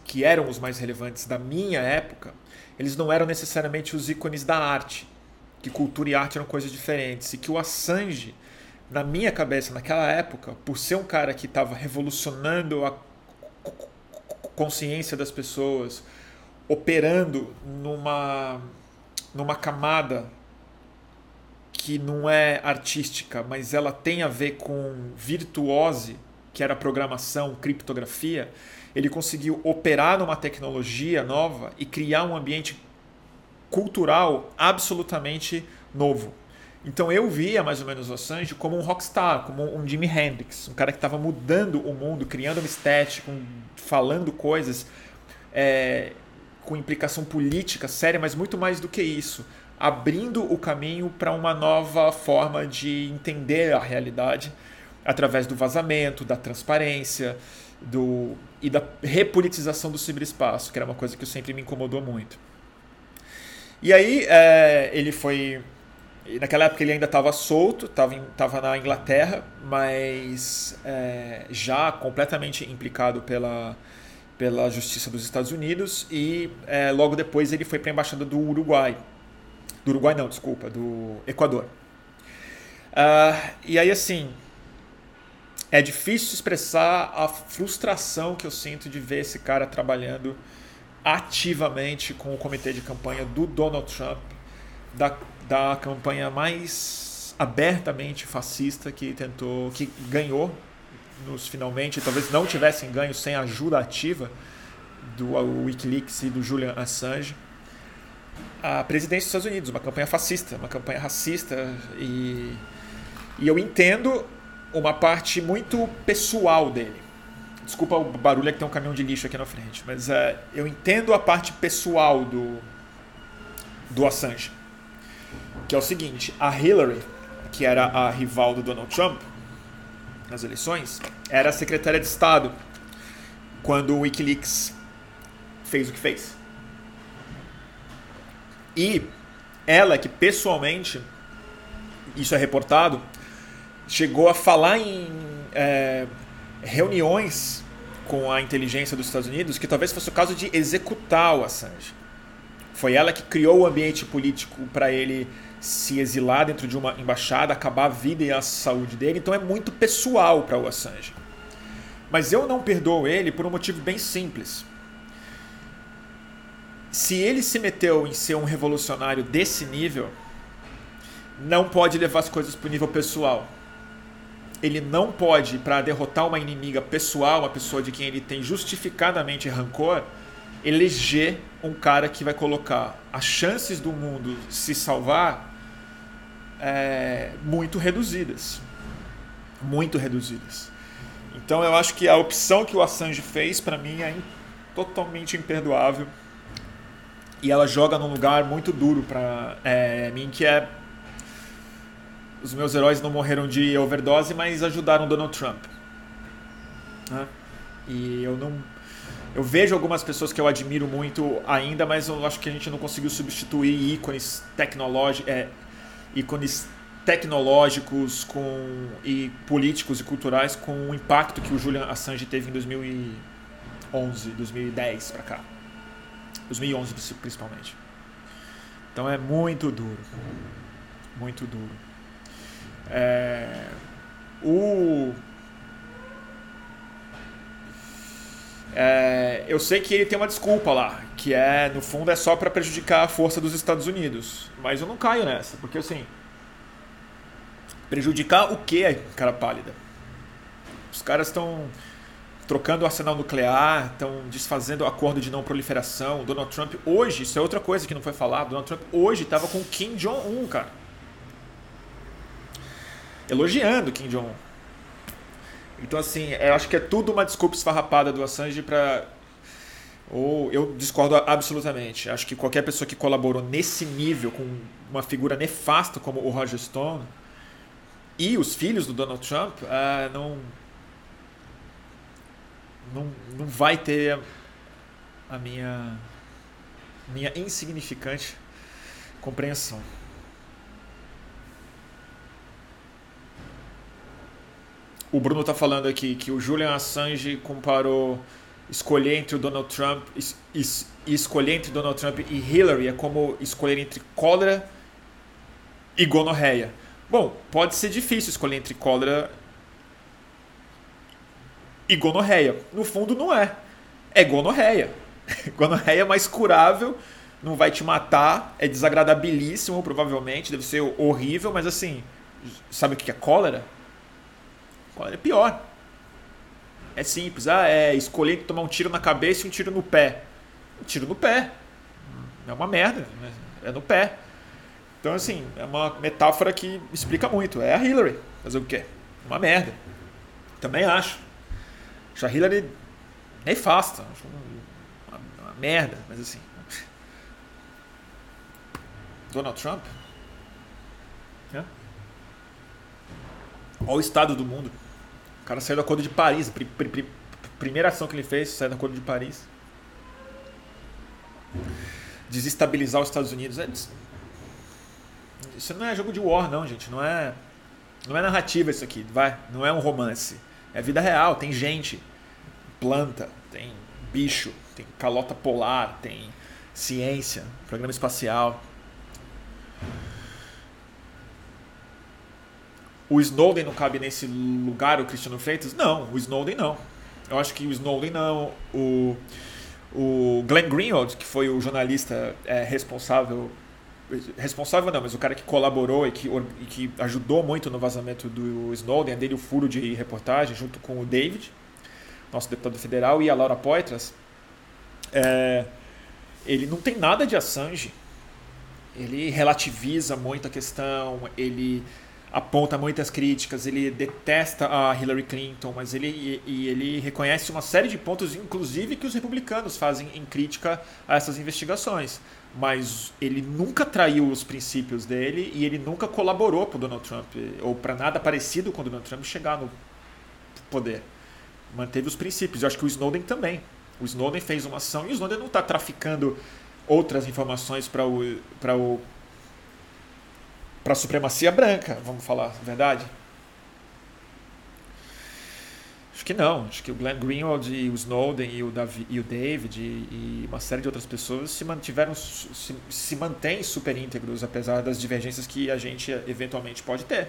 que eram os mais relevantes da minha época, eles não eram necessariamente os ícones da arte, que cultura e arte eram coisas diferentes, e que o Assange na minha cabeça, naquela época, por ser um cara que estava revolucionando a consciência das pessoas, operando numa, numa camada que não é artística, mas ela tem a ver com virtuose, que era programação, criptografia, ele conseguiu operar numa tecnologia nova e criar um ambiente cultural absolutamente novo. Então eu via mais ou menos o Assange como um rockstar, como um Jimi Hendrix, um cara que estava mudando o mundo, criando uma estética, falando coisas é, com implicação política séria, mas muito mais do que isso, abrindo o caminho para uma nova forma de entender a realidade através do vazamento, da transparência do, e da repolitização do ciberespaço, que era uma coisa que sempre me incomodou muito. E aí é, ele foi. Naquela época ele ainda estava solto, estava na Inglaterra, mas é, já completamente implicado pela, pela Justiça dos Estados Unidos e é, logo depois ele foi para a Embaixada do Uruguai. Do Uruguai não, desculpa, do Equador. Uh, e aí assim, é difícil expressar a frustração que eu sinto de ver esse cara trabalhando ativamente com o comitê de campanha do Donald Trump, da, da campanha mais abertamente fascista que tentou, que ganhou nos finalmente, talvez não tivessem ganho sem a ajuda ativa do WikiLeaks e do Julian Assange. A presidência dos Estados Unidos, uma campanha fascista, uma campanha racista e, e eu entendo uma parte muito pessoal dele Desculpa o barulho é que tem um caminhão de lixo aqui na frente, mas é, eu entendo a parte pessoal do, do Assange. Que é o seguinte: a Hillary, que era a rival do Donald Trump nas eleições, era secretária de Estado quando o Wikileaks fez o que fez. E ela, que pessoalmente, isso é reportado, chegou a falar em. É, reuniões com a inteligência dos Estados Unidos que talvez fosse o caso de executar o Assange. Foi ela que criou o ambiente político para ele se exilar dentro de uma embaixada, acabar a vida e a saúde dele. Então é muito pessoal para o Assange. Mas eu não perdoo ele por um motivo bem simples. Se ele se meteu em ser um revolucionário desse nível, não pode levar as coisas para o nível pessoal ele não pode, para derrotar uma inimiga pessoal, uma pessoa de quem ele tem justificadamente rancor, eleger um cara que vai colocar as chances do mundo se salvar é, muito reduzidas. Muito reduzidas. Então eu acho que a opção que o Assange fez, para mim, é totalmente imperdoável. E ela joga num lugar muito duro para é, mim, que é os meus heróis não morreram de overdose, mas ajudaram Donald Trump. Né? E eu não. Eu vejo algumas pessoas que eu admiro muito ainda, mas eu acho que a gente não conseguiu substituir ícones tecnológicos, é, ícones tecnológicos com, e políticos e culturais com o impacto que o Julian Assange teve em 2011, 2010 para cá. 2011 principalmente. Então é muito duro. Muito duro. É, o é, eu sei que ele tem uma desculpa lá, que é no fundo é só para prejudicar a força dos Estados Unidos, mas eu não caio nessa, porque assim prejudicar o que, cara pálida? Os caras estão trocando o arsenal nuclear, estão desfazendo o acordo de não proliferação. Donald Trump hoje, isso é outra coisa que não foi falado. Donald Trump hoje estava com Kim Jong Un, cara elogiando Kim Jong-un. Então, assim, eu acho que é tudo uma desculpa esfarrapada do Assange para. Ou eu discordo absolutamente. Acho que qualquer pessoa que colaborou nesse nível com uma figura nefasta como o Roger Stone e os filhos do Donald Trump uh, não, não não vai ter a minha minha insignificante compreensão. o Bruno está falando aqui que o Julian Assange comparou escolher entre Donald Trump escolher entre Donald Trump e Hillary é como escolher entre cólera e gonorreia. Bom, pode ser difícil escolher entre cólera e gonorreia. No fundo não é. É gonorreia. gonorreia é mais curável, não vai te matar, é desagradabilíssimo provavelmente, deve ser horrível, mas assim, sabe o que é cólera? Qual é pior? É simples. Ah, é escolher tomar um tiro na cabeça e um tiro no pé. Um tiro no pé. É uma merda. Né? É no pé. Então, assim, é uma metáfora que explica muito. É a Hillary. Fazer o quê? Uma merda. Também acho. A Hillary nefasta. Acho uma, uma merda. Mas, assim. Donald Trump. É. Olha o estado do mundo. O cara saiu do Acordo de Paris. Pr pr pr primeira ação que ele fez, sair do Acordo de Paris. Desestabilizar os Estados Unidos. É... Isso não é jogo de war, não, gente. Não é, não é narrativa isso aqui. Vai. Não é um romance. É vida real. Tem gente, planta, tem bicho, tem calota polar, tem ciência, programa espacial. O Snowden não cabe nesse lugar, o Cristiano Freitas? Não, o Snowden não. Eu acho que o Snowden não. O, o Glenn Greenwald, que foi o jornalista é, responsável. Responsável não, mas o cara que colaborou e que, e que ajudou muito no vazamento do Snowden, dele o furo de reportagem, junto com o David, nosso deputado federal, e a Laura Poitras. É, ele não tem nada de Assange. Ele relativiza muito a questão, ele aponta muitas críticas, ele detesta a Hillary Clinton, mas ele, e, ele reconhece uma série de pontos, inclusive que os republicanos fazem em crítica a essas investigações. Mas ele nunca traiu os princípios dele e ele nunca colaborou para Donald Trump, ou para nada parecido com o Donald Trump chegar no poder. Manteve os princípios. Eu acho que o Snowden também. O Snowden fez uma ação e o Snowden não está traficando outras informações para o, o para a supremacia branca, vamos falar a verdade? Acho que não. Acho que o Glenn Greenwald e o Snowden e o, Davi, e o David e, e, uma série de outras pessoas se mantiveram, se, se mantêm super íntegros, apesar das divergências que a gente eventualmente pode ter.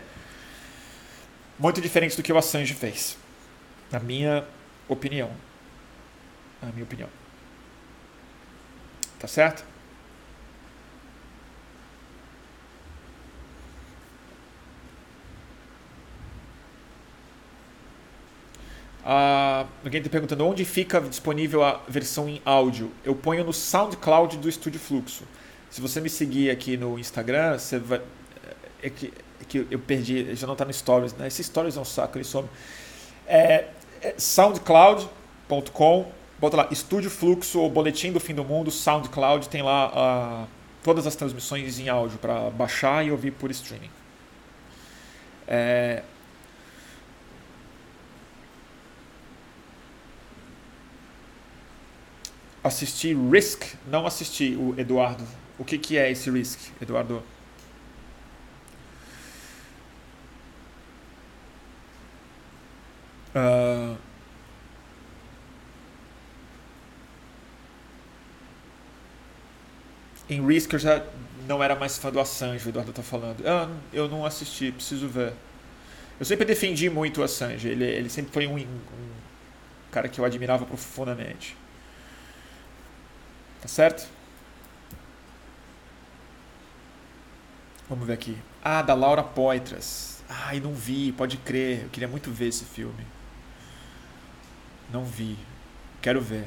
Muito diferente do que o Assange fez, na minha opinião. Na minha opinião. Tá certo? Ah, alguém está perguntando onde fica disponível a versão em áudio. Eu ponho no SoundCloud do Estúdio Fluxo. Se você me seguir aqui no Instagram, você vai. É que, é que eu perdi, já não está no Stories, né? Esse Stories é um saco, ele some. É, é soundcloud.com, bota lá, Estúdio Fluxo ou Boletim do Fim do Mundo, SoundCloud, tem lá ah, todas as transmissões em áudio para baixar e ouvir por streaming. É, assisti Risk, não assisti o Eduardo. O que, que é esse Risk, Eduardo? Uh... Em Risk eu já não era mais fã do Assange, o Eduardo tá falando. Ah, eu não assisti, preciso ver. Eu sempre defendi muito o Assange, ele, ele sempre foi um, um cara que eu admirava profundamente. Tá certo? Vamos ver aqui. Ah, da Laura Poitras. Ai, não vi, pode crer. Eu queria muito ver esse filme. Não vi. Quero ver.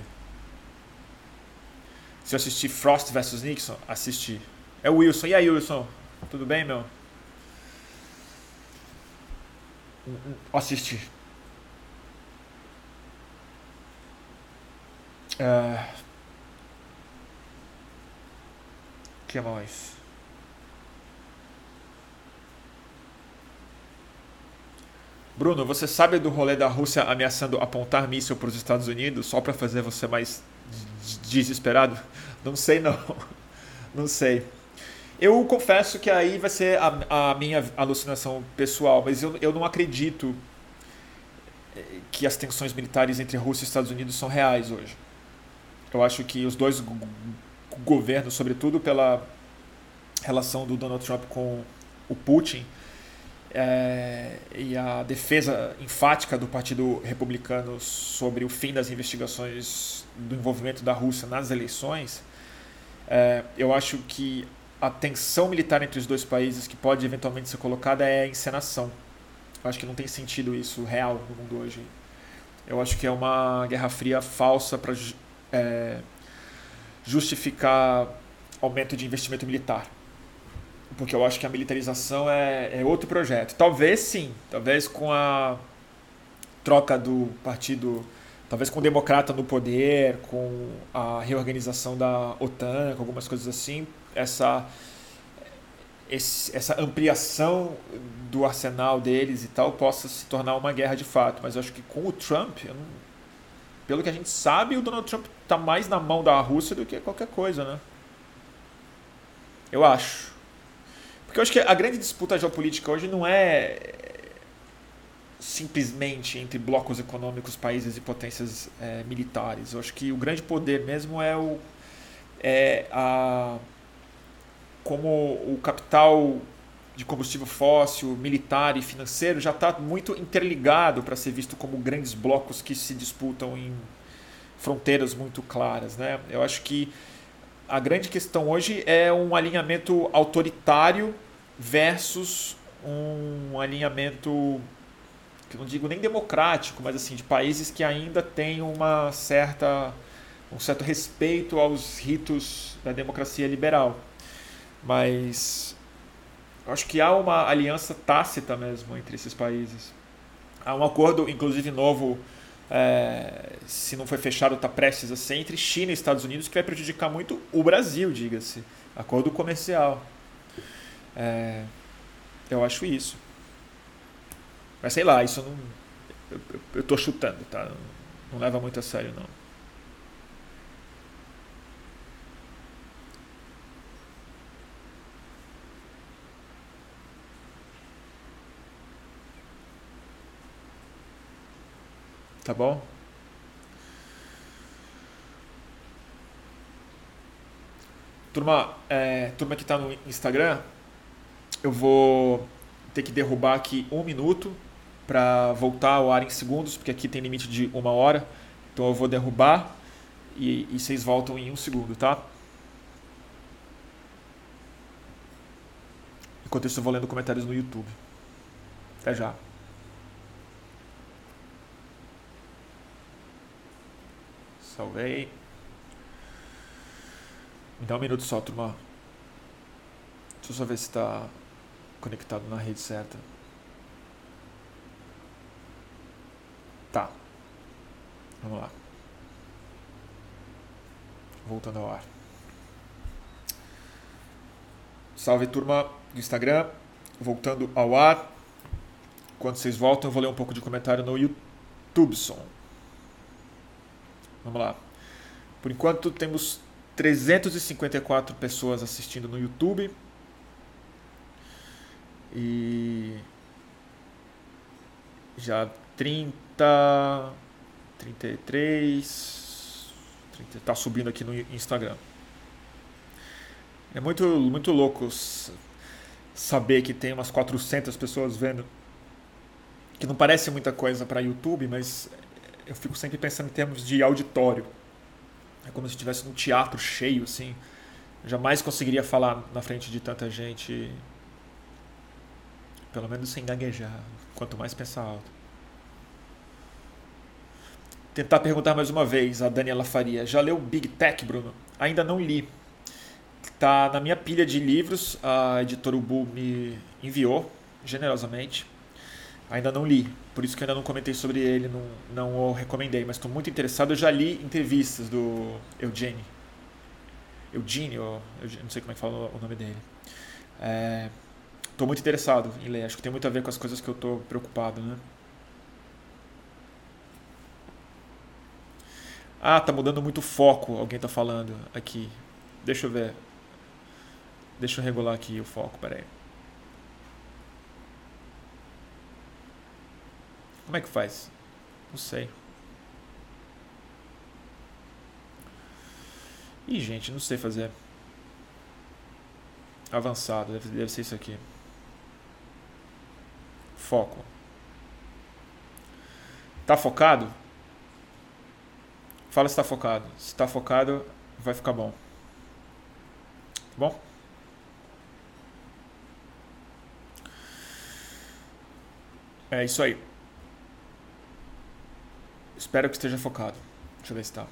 Se eu assistir Frost vs Nixon, assisti. É o Wilson. E aí, Wilson? Tudo bem, meu? Assisti. Uh, que mais? Bruno, você sabe do rolê da Rússia ameaçando apontar míssil para os Estados Unidos só para fazer você mais desesperado? Não sei não. Não sei. Eu confesso que aí vai ser a, a minha alucinação pessoal, mas eu, eu não acredito eh, que as tensões militares entre Rússia e Estados Unidos são reais hoje. Eu acho que os dois governo, sobretudo pela relação do Donald Trump com o Putin é, e a defesa enfática do Partido Republicano sobre o fim das investigações do envolvimento da Rússia nas eleições, é, eu acho que a tensão militar entre os dois países que pode eventualmente ser colocada é a encenação. Eu acho que não tem sentido isso real no mundo hoje. Eu acho que é uma guerra fria falsa para é, justificar aumento de investimento militar. Porque eu acho que a militarização é, é outro projeto. Talvez sim, talvez com a troca do partido, talvez com o democrata no poder, com a reorganização da OTAN, com algumas coisas assim, essa esse, essa ampliação do arsenal deles e tal possa se tornar uma guerra de fato. Mas eu acho que com o Trump, não, pelo que a gente sabe, o Donald Trump está mais na mão da Rússia do que qualquer coisa, né? Eu acho. Porque eu acho que a grande disputa geopolítica hoje não é simplesmente entre blocos econômicos, países e potências é, militares. Eu acho que o grande poder mesmo é o é a como o capital de combustível fóssil, militar e financeiro já está muito interligado para ser visto como grandes blocos que se disputam em fronteiras muito claras. Né? Eu acho que a grande questão hoje é um alinhamento autoritário versus um alinhamento que não digo nem democrático, mas assim de países que ainda têm uma certa um certo respeito aos ritos da democracia liberal. Mas acho que há uma aliança tácita mesmo entre esses países. Há um acordo, inclusive novo, é, se não foi fechado, está prestes a ser, entre China e Estados Unidos, que vai prejudicar muito o Brasil, diga-se. Acordo comercial. É, eu acho isso. Mas sei lá, isso não. Eu, estou chutando, tá? Não, não leva muito a sério, não. Tá bom? Turma, é, turma que está no Instagram, eu vou ter que derrubar aqui um minuto para voltar ao ar em segundos, porque aqui tem limite de uma hora. Então eu vou derrubar e, e vocês voltam em um segundo, tá? Enquanto isso, eu vou lendo comentários no YouTube. Até já. Salvei. Me dá um minuto só, turma. Deixa eu só ver se está conectado na rede certa. Tá. Vamos lá. Voltando ao ar. Salve turma do Instagram. Voltando ao ar. Quando vocês voltam, eu vou ler um pouco de comentário no YouTube. Som. Vamos lá. Por enquanto temos 354 pessoas assistindo no YouTube. E já 30, 33, 30, tá subindo aqui no Instagram. É muito, muito louco saber que tem umas 400 pessoas vendo. Que não parece muita coisa para YouTube, mas eu fico sempre pensando em termos de auditório. É como se estivesse num teatro cheio, assim. Eu jamais conseguiria falar na frente de tanta gente, pelo menos sem gaguejar, quanto mais pensar alto. Tentar perguntar mais uma vez a Daniela Faria. Já leu Big Tech, Bruno? Ainda não li. Está na minha pilha de livros, a editora Ubu me enviou generosamente. Ainda não li, por isso que ainda não comentei sobre ele, não, não o recomendei, mas estou muito interessado. Eu já li entrevistas do Eugene. Eugene, eu não sei como é que fala o nome dele. Estou é, muito interessado em ler, acho que tem muito a ver com as coisas que eu estou preocupado, né? Ah, tá mudando muito o foco, alguém está falando aqui. Deixa eu ver. Deixa eu regular aqui o foco, peraí. Como é que faz? Não sei. Ih, gente, não sei fazer. Avançado, deve, deve ser isso aqui. Foco. Tá focado? Fala se tá focado. Se tá focado, vai ficar bom. Tá bom? É isso aí. Espero que esteja focado. Deixa eu ver se está.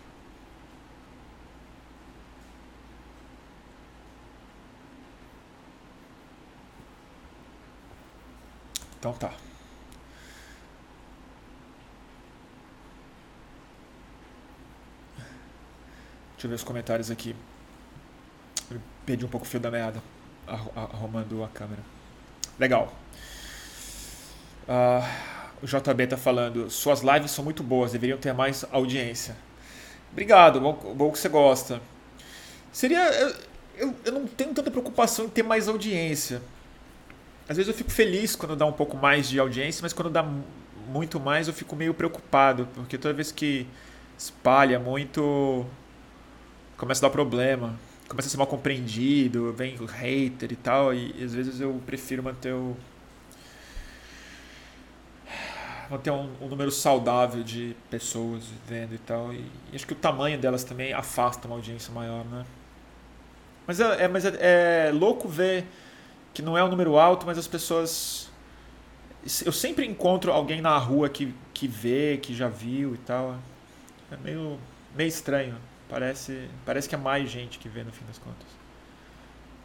Então tá. Deixa eu ver os comentários aqui. perdi um pouco o fio da meada. arrumando a câmera. Legal. Uh, o JB tá falando, suas lives são muito boas, deveriam ter mais audiência. Obrigado, bom, bom que você gosta. Seria. Eu, eu, eu não tenho tanta preocupação em ter mais audiência. Às vezes eu fico feliz quando dá um pouco mais de audiência, mas quando dá muito mais eu fico meio preocupado, porque toda vez que espalha muito, começa a dar problema, começa a ser mal compreendido, vem o hater e tal, e às vezes eu prefiro manter o manter um, um, número saudável de pessoas vendo e tal. E, e, acho que o tamanho delas também afasta uma audiência maior, né? Mas é, é mas é, é, louco ver que não é um número alto, mas as pessoas. Eu sempre encontro alguém na rua que, que vê, que já viu e tal. É meio, meio estranho. Parece, parece que é mais gente que vê no fim das contas.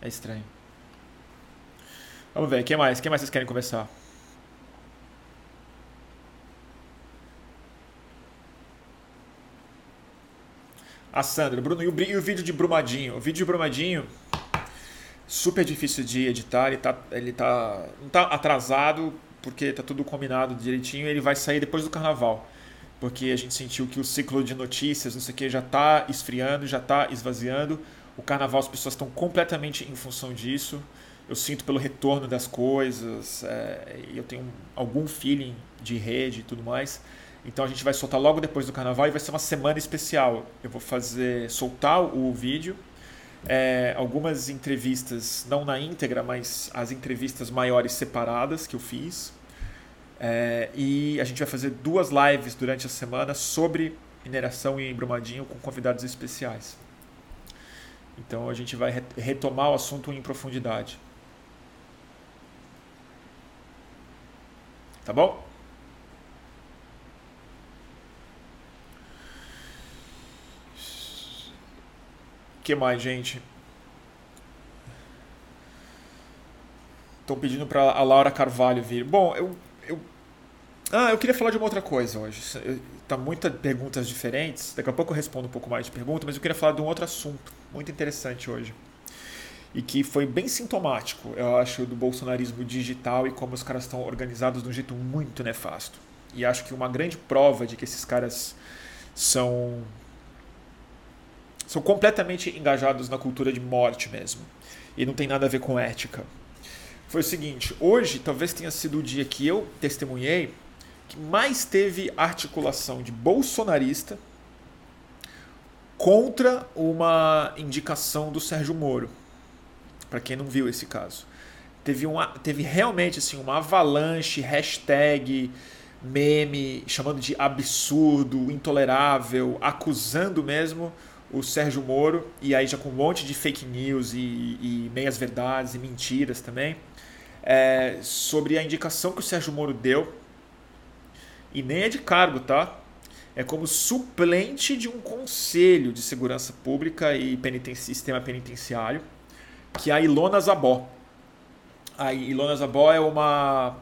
É estranho. Vamos ver, o que mais? O que mais vocês querem conversar? A Sandra, Bruno, e o, e o vídeo de Brumadinho? O vídeo de Brumadinho, super difícil de editar, ele tá, ele tá, não tá atrasado, porque tá tudo combinado direitinho, ele vai sair depois do carnaval. Porque a gente sentiu que o ciclo de notícias, não sei o que, já tá esfriando, já tá esvaziando. O carnaval as pessoas estão completamente em função disso. Eu sinto pelo retorno das coisas, é, eu tenho algum feeling de rede e tudo mais. Então a gente vai soltar logo depois do carnaval e vai ser uma semana especial. Eu vou fazer soltar o vídeo, é, algumas entrevistas, não na íntegra, mas as entrevistas maiores separadas que eu fiz. É, e a gente vai fazer duas lives durante a semana sobre mineração em Brumadinho com convidados especiais. Então a gente vai retomar o assunto em profundidade. Tá bom? Que mais, gente? Estão pedindo para a Laura Carvalho vir. Bom, eu, eu. Ah, eu queria falar de uma outra coisa hoje. Tá muitas perguntas diferentes. Daqui a pouco eu respondo um pouco mais de perguntas, mas eu queria falar de um outro assunto muito interessante hoje. E que foi bem sintomático, eu acho, do bolsonarismo digital e como os caras estão organizados de um jeito muito nefasto. E acho que uma grande prova de que esses caras são são completamente engajados na cultura de morte mesmo. E não tem nada a ver com ética. Foi o seguinte: hoje talvez tenha sido o dia que eu testemunhei que mais teve articulação de bolsonarista contra uma indicação do Sérgio Moro. Para quem não viu esse caso. Teve, uma, teve realmente assim, uma avalanche, hashtag, meme, chamando de absurdo, intolerável, acusando mesmo o Sérgio Moro, e aí já com um monte de fake news e, e meias verdades e mentiras também, é, sobre a indicação que o Sérgio Moro deu, e nem é de cargo, tá? É como suplente de um conselho de segurança pública e peniten sistema penitenciário, que é a Ilona Zabó. A Ilona Zabó é uma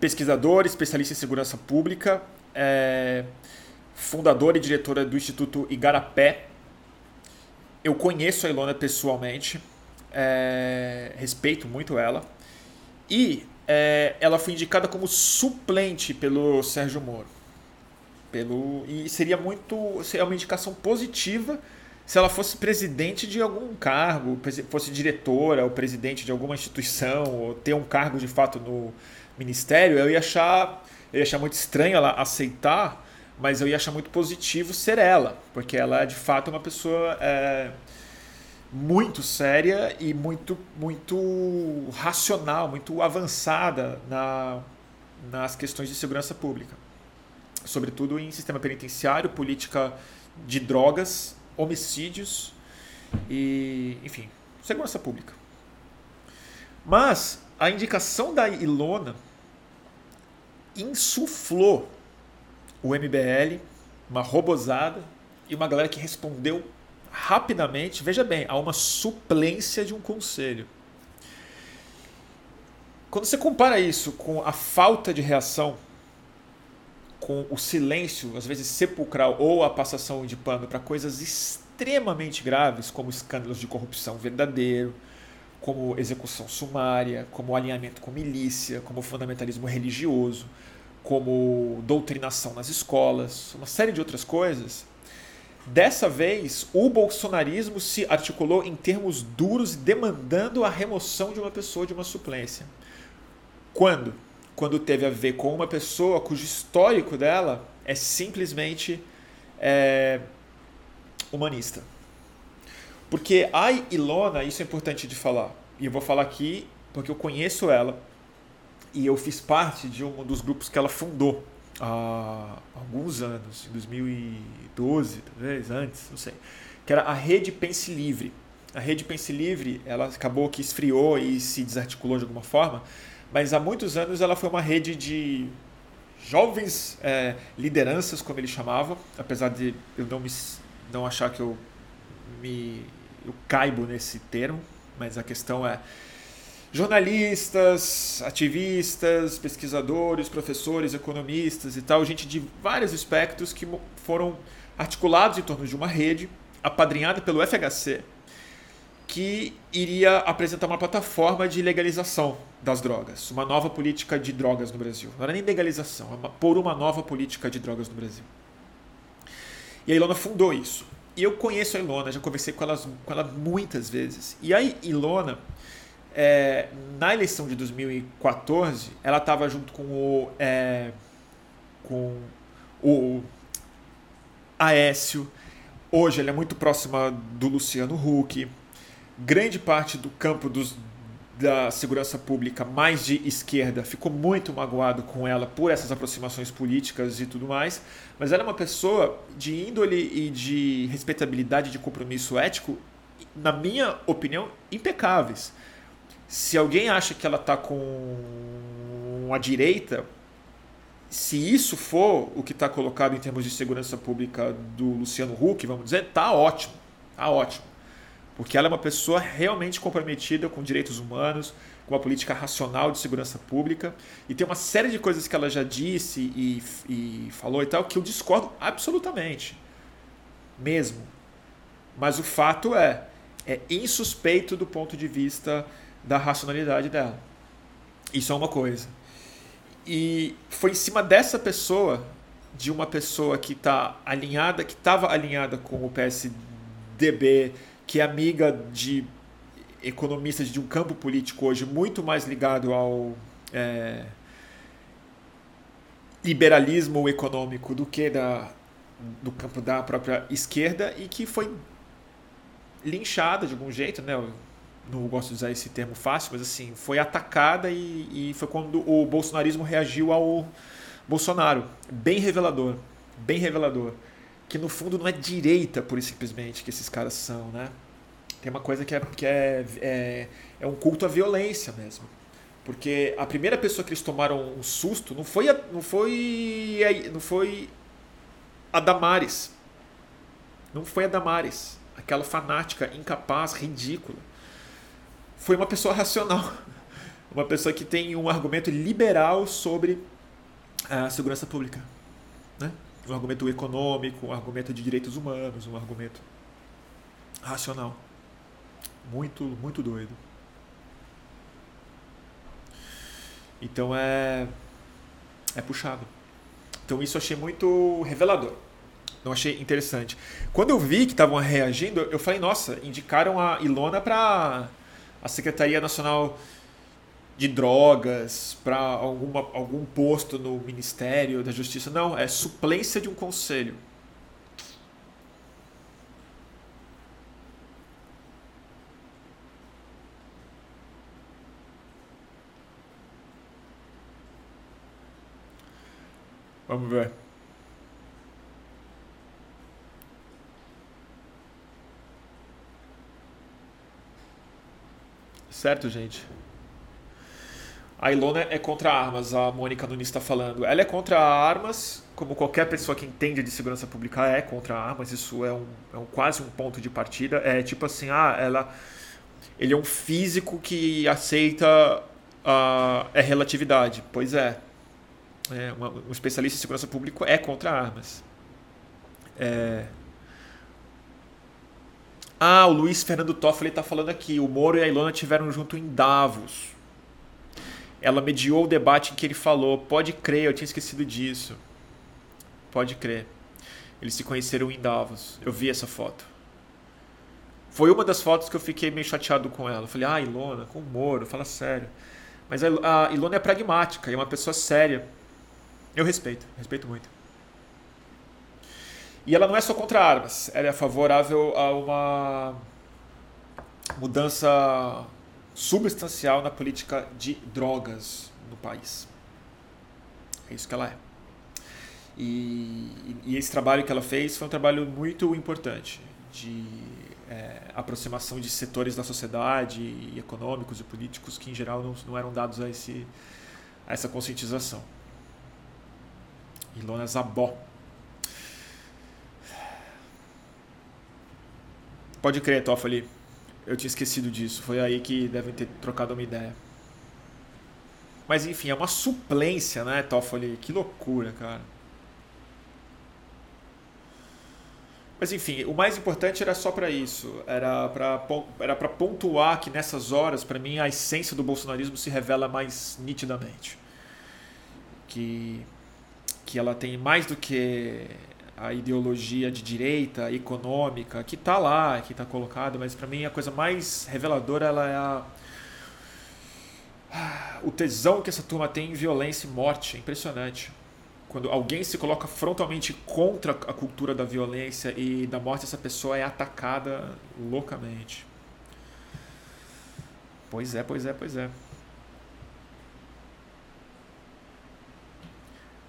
pesquisadora, especialista em segurança pública, é, fundadora e diretora do Instituto Igarapé. Eu conheço a Ilona pessoalmente, é, respeito muito ela. E é, ela foi indicada como suplente pelo Sérgio Moro. Pelo, e seria muito. Seria uma indicação positiva se ela fosse presidente de algum cargo, fosse diretora ou presidente de alguma instituição, ou ter um cargo de fato no ministério, eu ia achar, eu ia achar muito estranho ela aceitar mas eu ia achar muito positivo ser ela, porque ela é de fato uma pessoa é, muito séria e muito, muito racional, muito avançada na, nas questões de segurança pública, sobretudo em sistema penitenciário, política de drogas, homicídios e, enfim, segurança pública. Mas a indicação da Ilona insuflou o MBL, uma robozada e uma galera que respondeu rapidamente, veja bem, a uma suplência de um conselho. Quando você compara isso com a falta de reação, com o silêncio, às vezes sepulcral, ou a passação de pano para coisas extremamente graves, como escândalos de corrupção verdadeiro, como execução sumária, como alinhamento com milícia, como fundamentalismo religioso, como doutrinação nas escolas, uma série de outras coisas. Dessa vez, o bolsonarismo se articulou em termos duros, demandando a remoção de uma pessoa de uma suplência. Quando? Quando teve a ver com uma pessoa cujo histórico dela é simplesmente é, humanista. Porque a Ilona, isso é importante de falar, e eu vou falar aqui porque eu conheço ela e eu fiz parte de um dos grupos que ela fundou há alguns anos, em 2012, talvez antes, não sei, que era a Rede Pense Livre. A Rede Pense Livre, ela acabou que esfriou e se desarticulou de alguma forma, mas há muitos anos ela foi uma rede de jovens é, lideranças, como ele chamava, apesar de eu não me não achar que eu me eu caibo nesse termo, mas a questão é jornalistas, ativistas, pesquisadores, professores, economistas e tal, gente de vários aspectos que foram articulados em torno de uma rede apadrinhada pelo FHC, que iria apresentar uma plataforma de legalização das drogas, uma nova política de drogas no Brasil. Não era nem legalização, era por uma nova política de drogas no Brasil. E a Ilona fundou isso. E eu conheço a Ilona, já conversei com ela, com ela muitas vezes. E a Ilona, é, na eleição de 2014, ela estava junto com o, é, com o Aécio. Hoje ela é muito próxima do Luciano Huck grande parte do campo dos, da segurança pública mais de esquerda ficou muito magoado com ela por essas aproximações políticas e tudo mais, mas ela é uma pessoa de índole e de respeitabilidade, de compromisso ético, na minha opinião, impecáveis. Se alguém acha que ela está com a direita, se isso for o que está colocado em termos de segurança pública do Luciano Huck, vamos dizer, tá ótimo, tá ótimo porque ela é uma pessoa realmente comprometida com direitos humanos, com uma política racional de segurança pública, e tem uma série de coisas que ela já disse e, e falou e tal que eu discordo absolutamente, mesmo. Mas o fato é, é insuspeito do ponto de vista da racionalidade dela. Isso é uma coisa. E foi em cima dessa pessoa, de uma pessoa que está alinhada, que estava alinhada com o PSDB que é amiga de economistas de um campo político hoje muito mais ligado ao é, liberalismo econômico do que da, do campo da própria esquerda e que foi linchada de algum jeito, né? Não gosto de usar esse termo fácil, mas assim, foi atacada e, e foi quando o bolsonarismo reagiu ao Bolsonaro. Bem revelador, bem revelador que no fundo não é direita, por simplesmente, que esses caras são, né? Tem uma coisa que é, que é, é, é um culto à violência mesmo. Porque a primeira pessoa que eles tomaram um susto não foi a, não foi a, não foi a Damares. Não foi a Damares, aquela fanática, incapaz, ridícula. Foi uma pessoa racional. Uma pessoa que tem um argumento liberal sobre a segurança pública. Né? um argumento econômico, um argumento de direitos humanos, um argumento racional. Muito, muito doido. Então é é puxado. Então isso eu achei muito revelador. Não achei interessante. Quando eu vi que estavam reagindo, eu falei, nossa, indicaram a Ilona para a Secretaria Nacional de drogas para algum posto no Ministério da Justiça. Não, é suplência de um conselho. Vamos ver. Certo, gente? A Ilona é contra armas, a Mônica Nunes está falando. Ela é contra armas, como qualquer pessoa que entende de segurança pública é contra armas. Isso é, um, é um, quase um ponto de partida. É tipo assim, ah, ela, ele é um físico que aceita a é relatividade. Pois é. é uma, um especialista em segurança pública é contra armas. É, Ah, o Luiz Fernando Toffoli está falando aqui. O Moro e a Ilona tiveram junto em Davos. Ela mediou o debate em que ele falou. Pode crer, eu tinha esquecido disso. Pode crer. Eles se conheceram em Davos. Eu vi essa foto. Foi uma das fotos que eu fiquei meio chateado com ela. Eu falei, ah, Ilona, com o Moro, fala sério. Mas a Ilona é pragmática, é uma pessoa séria. Eu respeito, respeito muito. E ela não é só contra armas, ela é favorável a uma mudança substancial na política de drogas no país. É isso que ela é. E, e esse trabalho que ela fez foi um trabalho muito importante de é, aproximação de setores da sociedade, e econômicos e políticos que em geral não, não eram dados a, esse, a essa conscientização. Ilona Zabó. Pode crer, Toffoli. Eu tinha esquecido disso. Foi aí que devem ter trocado uma ideia. Mas enfim, é uma suplência, né, Toffoli? Que loucura, cara. Mas enfim, o mais importante era só para isso. Era para era pontuar que nessas horas, para mim, a essência do bolsonarismo se revela mais nitidamente. Que, que ela tem mais do que a ideologia de direita, econômica, que está lá, que está colocada, mas para mim a coisa mais reveladora ela é a, o tesão que essa turma tem em violência e morte. É impressionante. Quando alguém se coloca frontalmente contra a cultura da violência e da morte, essa pessoa é atacada loucamente. Pois é, pois é, pois é.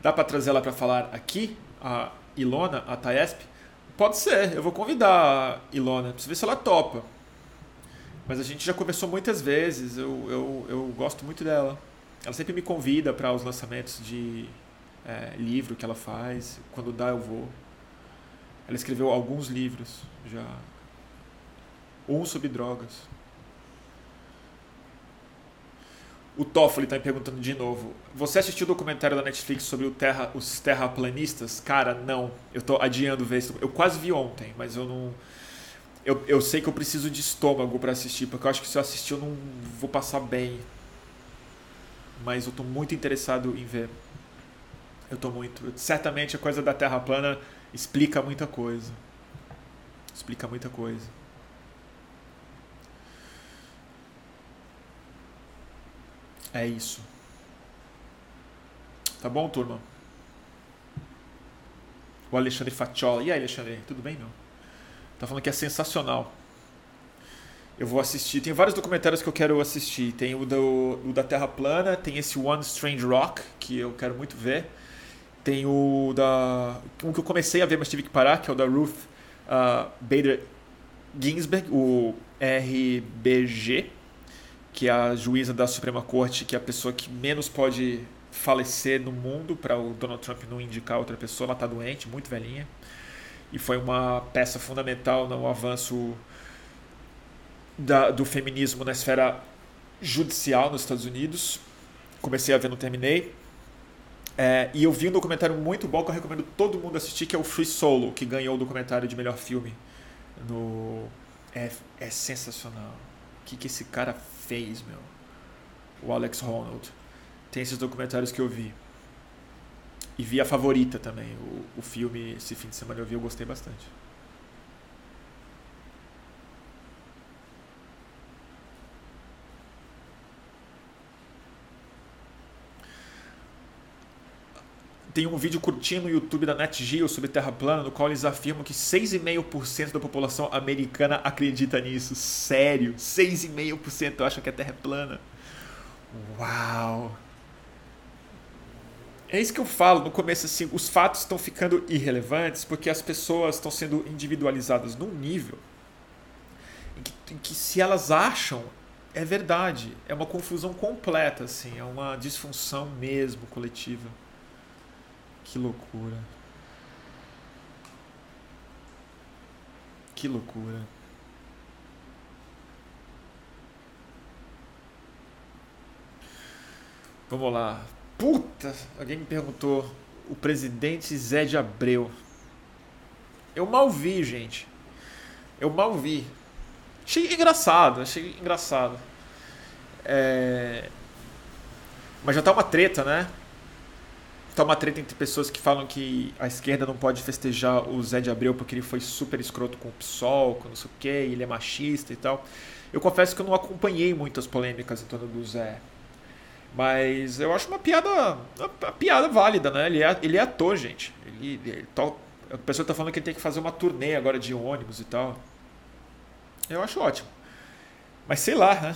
Dá para trazer ela para falar aqui? A Ilona, a Taesp? Pode ser, eu vou convidar a Ilona, preciso ver se ela topa. Mas a gente já conversou muitas vezes, eu, eu, eu gosto muito dela. Ela sempre me convida para os lançamentos de é, livro que ela faz, quando dá eu vou. Ela escreveu alguns livros já. Um sobre drogas. O Toffoli está me perguntando de novo. Você assistiu o documentário da Netflix sobre o terra, os terraplanistas? Cara, não. Eu estou adiando ver isso. Eu quase vi ontem, mas eu não. Eu, eu sei que eu preciso de estômago para assistir, porque eu acho que se eu assistir eu não vou passar bem. Mas eu estou muito interessado em ver. Eu estou muito. Certamente a coisa da Terra plana explica muita coisa. Explica muita coisa. É isso. Tá bom, turma? O Alexandre Fatiola. E aí, Alexandre? Tudo bem, meu? Tá falando que é sensacional. Eu vou assistir. Tem vários documentários que eu quero assistir. Tem o, do, o da Terra Plana, tem esse One Strange Rock, que eu quero muito ver. Tem o da. Um que eu comecei a ver, mas tive que parar, que é o da Ruth uh, Bader Ginsburg, o RBG que é a juíza da Suprema Corte, que é a pessoa que menos pode falecer no mundo para o Donald Trump não indicar outra pessoa. Ela está doente, muito velhinha. E foi uma peça fundamental no avanço da, do feminismo na esfera judicial nos Estados Unidos. Comecei a ver, não terminei. É, e eu vi um documentário muito bom que eu recomendo todo mundo assistir, que é o Free Solo, que ganhou o documentário de melhor filme. No... É, é sensacional. O que, que esse cara fez, meu. O Alex Honnold. Tem esses documentários que eu vi. E vi a favorita também. O, o filme, esse fim de semana eu vi, eu gostei bastante. Tem um vídeo curtinho no YouTube da NetGeo sobre Terra plana, no qual eles afirmam que 6,5% da população americana acredita nisso. Sério, 6,5% acham que a Terra é plana. Uau! É isso que eu falo no começo, assim, os fatos estão ficando irrelevantes porque as pessoas estão sendo individualizadas num nível em que, em que se elas acham, é verdade. É uma confusão completa, assim, é uma disfunção mesmo coletiva. Que loucura. Que loucura. Vamos lá. Puta! Alguém me perguntou. O presidente Zé de Abreu. Eu mal vi, gente. Eu mal vi. Achei engraçado, achei engraçado. É... Mas já tá uma treta, né? Tá uma treta entre pessoas que falam que a esquerda não pode festejar o Zé de Abreu porque ele foi super escroto com o PSOL, com não sei o que, ele é machista e tal. Eu confesso que eu não acompanhei muitas polêmicas em torno do Zé. Mas eu acho uma piada. Uma piada válida, né? Ele é, ele é ator, gente. Ele, ele a pessoa tá falando que ele tem que fazer uma turnê agora de ônibus e tal. Eu acho ótimo. Mas sei lá, né?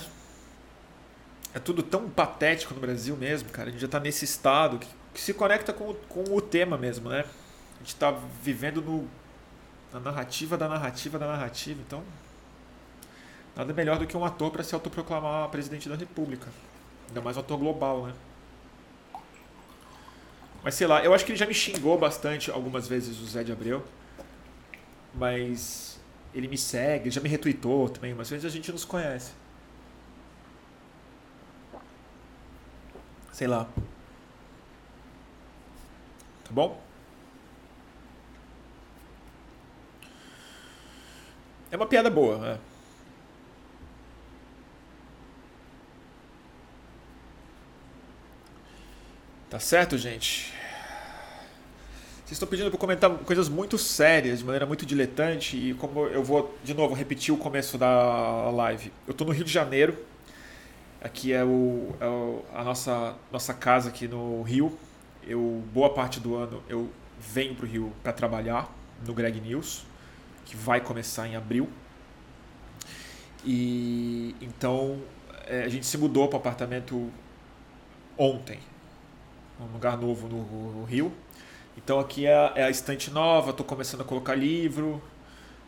É tudo tão patético no Brasil mesmo, cara. A gente já tá nesse estado que, que se conecta com, com o tema mesmo, né? A gente tá vivendo no, na narrativa da narrativa da narrativa. Então, nada melhor do que um ator para se autoproclamar presidente da República. Ainda mais um ator global, né? Mas sei lá, eu acho que ele já me xingou bastante algumas vezes o Zé de Abreu. Mas ele me segue, já me retweetou também, mas vezes a gente nos conhece. Sei lá. Tá bom? É uma piada boa, né? Tá certo, gente? Vocês estão pedindo para comentar coisas muito sérias, de maneira muito diletante, e como eu vou, de novo, repetir o começo da live. Eu estou no Rio de Janeiro, aqui é, o, é o, a nossa, nossa casa aqui no Rio. Eu, boa parte do ano eu venho para o Rio para trabalhar no Greg News, que vai começar em abril. E então é, a gente se mudou para o apartamento ontem um lugar novo no, Rio. Então aqui é, é a estante nova, estou começando a colocar livro,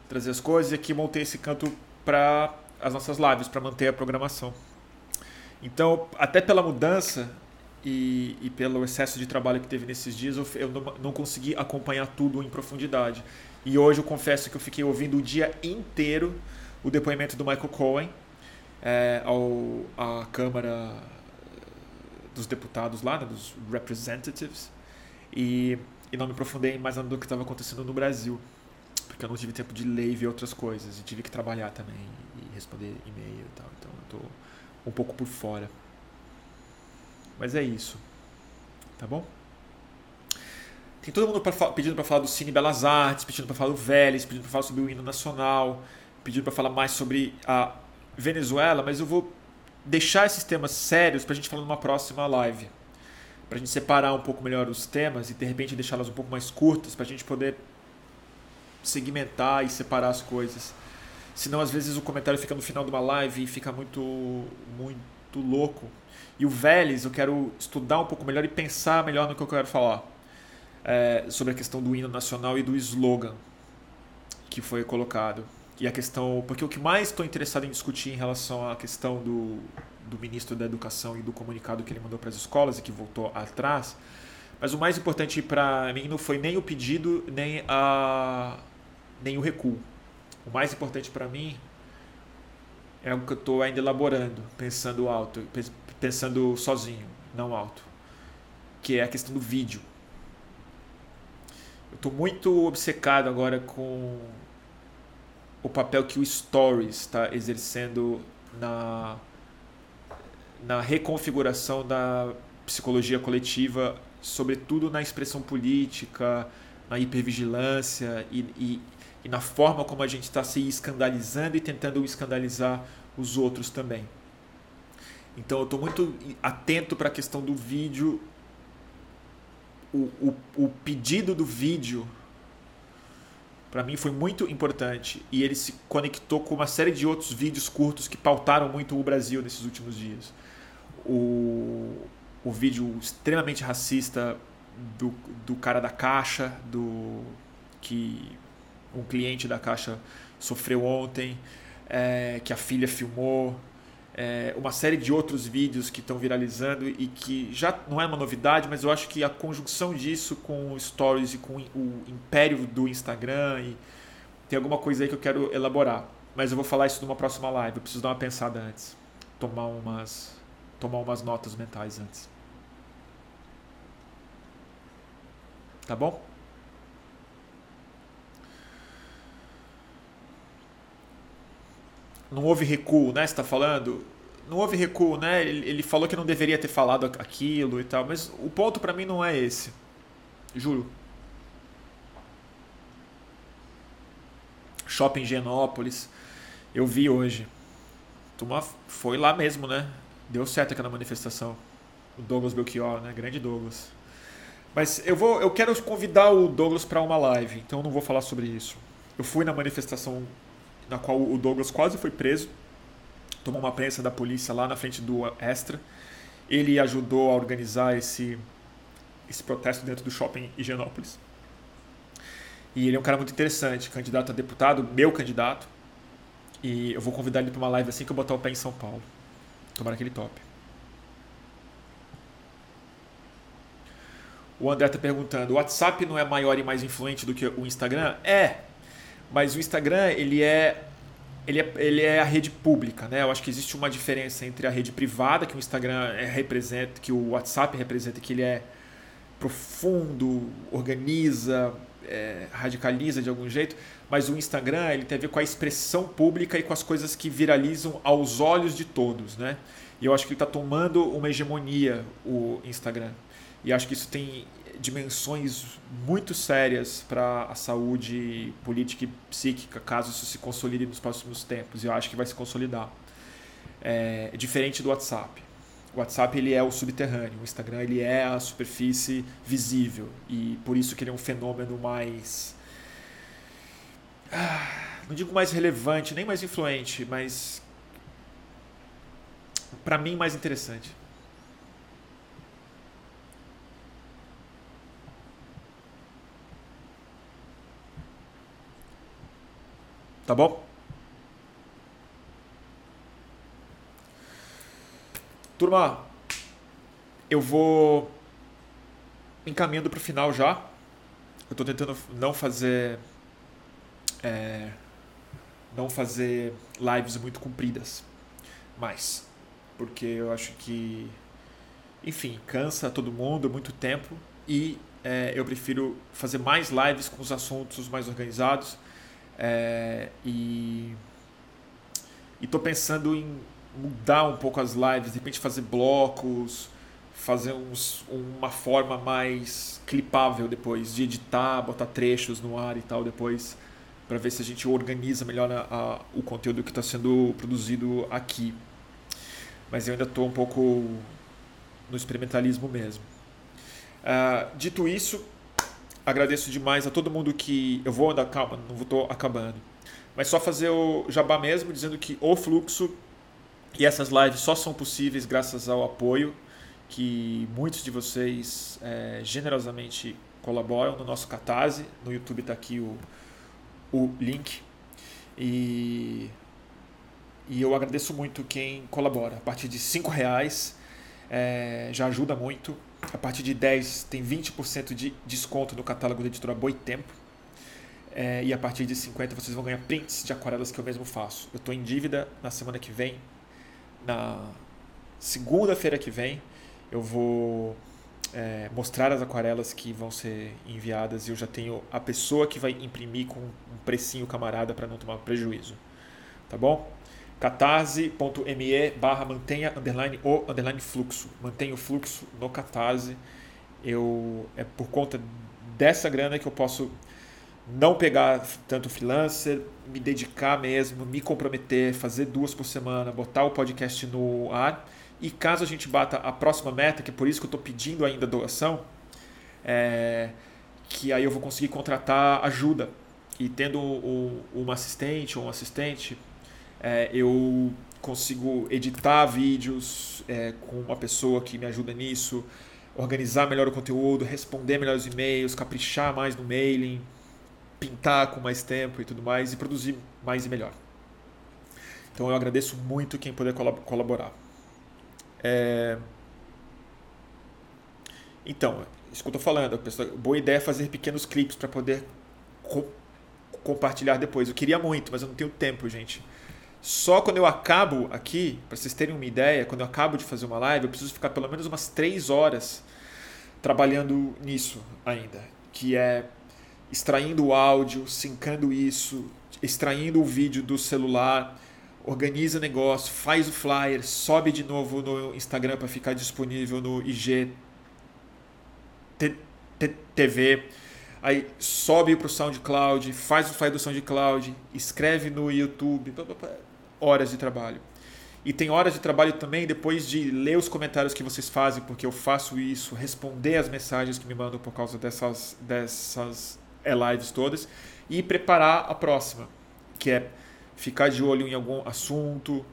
trazer as coisas e aqui montei esse canto para as nossas lives, para manter a programação. Então, até pela mudança e, e, pelo excesso de trabalho que teve nesses dias, eu, eu não, não, consegui acompanhar tudo em profundidade. E hoje eu confesso que eu fiquei ouvindo o dia inteiro o depoimento do Michael Cohen é, ao, à Câmara dos deputados lá, né, dos representatives, e, e não me aprofundei mais no que estava acontecendo no Brasil, porque eu não tive tempo de ler e ver outras coisas, e tive que trabalhar também, e responder e-mail e tal, então eu estou um pouco por fora. Mas é isso, tá bom? Tem todo mundo pra, pedindo para falar do Cine Belas Artes, pedindo para falar do Vélez, pedindo para falar sobre o hino nacional, pedindo para falar mais sobre a Venezuela, mas eu vou deixar esses temas sérios para a gente falar numa próxima live. Para a gente separar um pouco melhor os temas e de repente deixá-las um pouco mais curtas para a gente poder segmentar e separar as coisas. Senão, às vezes, o comentário fica no final de uma live e fica muito, muito louco. E o Vélez, eu quero estudar um pouco melhor e pensar melhor no que eu quero falar. É, sobre a questão do hino nacional e do slogan que foi colocado e a questão. Porque o que mais estou interessado em discutir em relação à questão do, do ministro da Educação e do comunicado que ele mandou para as escolas e que voltou atrás. Mas o mais importante para mim não foi nem o pedido, nem, a, nem o recuo. O mais importante para mim é o que eu estou ainda elaborando, pensando alto, pensando sozinho, não alto, que é a questão do vídeo. Eu estou muito obcecado agora com o papel que o Stories está exercendo na, na reconfiguração da psicologia coletiva, sobretudo na expressão política, na hipervigilância e, e, e na forma como a gente está se escandalizando e tentando escandalizar os outros também. Então eu estou muito atento para a questão do vídeo, o, o, o pedido do vídeo para mim foi muito importante. E ele se conectou com uma série de outros vídeos curtos que pautaram muito o Brasil nesses últimos dias. O, o vídeo extremamente racista do, do cara da caixa, do que um cliente da caixa sofreu ontem, é, que a filha filmou, é, uma série de outros vídeos que estão viralizando e que já não é uma novidade, mas eu acho que a conjunção disso com Stories e com o império do Instagram e tem alguma coisa aí que eu quero elaborar. Mas eu vou falar isso numa próxima live. Eu preciso dar uma pensada antes, tomar umas tomar umas notas mentais antes. Tá bom? Não houve recuo, né? Você está falando? Não houve recuo, né? Ele, ele falou que não deveria ter falado aquilo e tal, mas o ponto para mim não é esse. Juro. Shopping Genópolis. Eu vi hoje. Turma foi lá mesmo, né? Deu certo aquela manifestação. O Douglas Belchior, né? Grande Douglas. Mas eu vou, eu quero convidar o Douglas para uma live, então eu não vou falar sobre isso. Eu fui na manifestação na qual o Douglas quase foi preso, tomou uma prensa da polícia lá na frente do Extra. Ele ajudou a organizar esse esse protesto dentro do shopping Higienópolis. E ele é um cara muito interessante, candidato a deputado, meu candidato. E eu vou convidar ele para uma live assim que eu botar o pé em São Paulo. Tomara que ele. O André está perguntando: o WhatsApp não é maior e mais influente do que o Instagram? É, mas o Instagram ele é, ele é, ele é a rede pública, né? Eu acho que existe uma diferença entre a rede privada que o Instagram é, representa, que o WhatsApp representa, que ele é profundo, organiza, é, radicaliza de algum jeito, mas o Instagram ele tem a ver com a expressão pública e com as coisas que viralizam aos olhos de todos, né? E eu acho que ele está tomando uma hegemonia o Instagram. E acho que isso tem dimensões muito sérias para a saúde política e psíquica, caso isso se consolide nos próximos tempos. E eu acho que vai se consolidar. É, é diferente do WhatsApp. O WhatsApp ele é o subterrâneo, o Instagram ele é a superfície visível e por isso que ele é um fenômeno mais ah, não digo mais relevante, nem mais influente, mas para mim mais interessante. Tá bom? Turma, eu vou encaminhando para o final já. Eu estou tentando não fazer é, não fazer lives muito compridas, mais porque eu acho que enfim cansa todo mundo muito tempo e é, eu prefiro fazer mais lives com os assuntos mais organizados é, e estou pensando em mudar um pouco as lives, de repente fazer blocos, fazer uns, uma forma mais clipável depois, de editar, botar trechos no ar e tal depois, para ver se a gente organiza melhor a, a, o conteúdo que está sendo produzido aqui. Mas eu ainda estou um pouco no experimentalismo mesmo. Uh, dito isso, agradeço demais a todo mundo que. Eu vou andar, calma, não estou acabando. Mas só fazer o jabá mesmo, dizendo que o fluxo e essas lives só são possíveis graças ao apoio que muitos de vocês é, generosamente colaboram no nosso Catarse. No YouTube está aqui o, o link. E, e eu agradeço muito quem colabora. A partir de R$ reais é, já ajuda muito. A partir de 10 tem 20% de desconto no catálogo da editora Boitempo. É, e a partir de 50 vocês vão ganhar prints de aquarelas que eu mesmo faço. Eu estou em dívida na semana que vem na segunda-feira que vem eu vou é, mostrar as aquarelas que vão ser enviadas e eu já tenho a pessoa que vai imprimir com um precinho camarada para não tomar prejuízo. Tá bom? catarse.me barra mantenha underline o underline fluxo. Mantenha o fluxo no Catarse. Eu, é por conta dessa grana que eu posso não pegar tanto freelancer, me dedicar mesmo, me comprometer, fazer duas por semana, botar o podcast no ar. E caso a gente bata a próxima meta, que é por isso que eu estou pedindo ainda doação, é, que aí eu vou conseguir contratar ajuda. E tendo um, uma assistente ou um assistente, é, eu consigo editar vídeos é, com uma pessoa que me ajuda nisso, organizar melhor o conteúdo, responder melhor os e-mails, caprichar mais no mailing, pintar com mais tempo e tudo mais e produzir mais e melhor. Então eu agradeço muito quem puder colaborar. É... Então, isso que eu estou falando, boa ideia é fazer pequenos clipes para poder co compartilhar depois. Eu queria muito, mas eu não tenho tempo, gente. Só quando eu acabo aqui, para vocês terem uma ideia, quando eu acabo de fazer uma live, eu preciso ficar pelo menos umas 3 horas trabalhando nisso ainda, que é extraindo o áudio, sincando isso, extraindo o vídeo do celular, organiza o negócio, faz o flyer, sobe de novo no Instagram para ficar disponível no IG TV, aí sobe para o SoundCloud, faz o flyer do SoundCloud, escreve no YouTube, horas de trabalho. E tem horas de trabalho também depois de ler os comentários que vocês fazem, porque eu faço isso, responder as mensagens que me mandam por causa dessas, dessas é, lives todas e preparar a próxima, que é ficar de olho em algum assunto,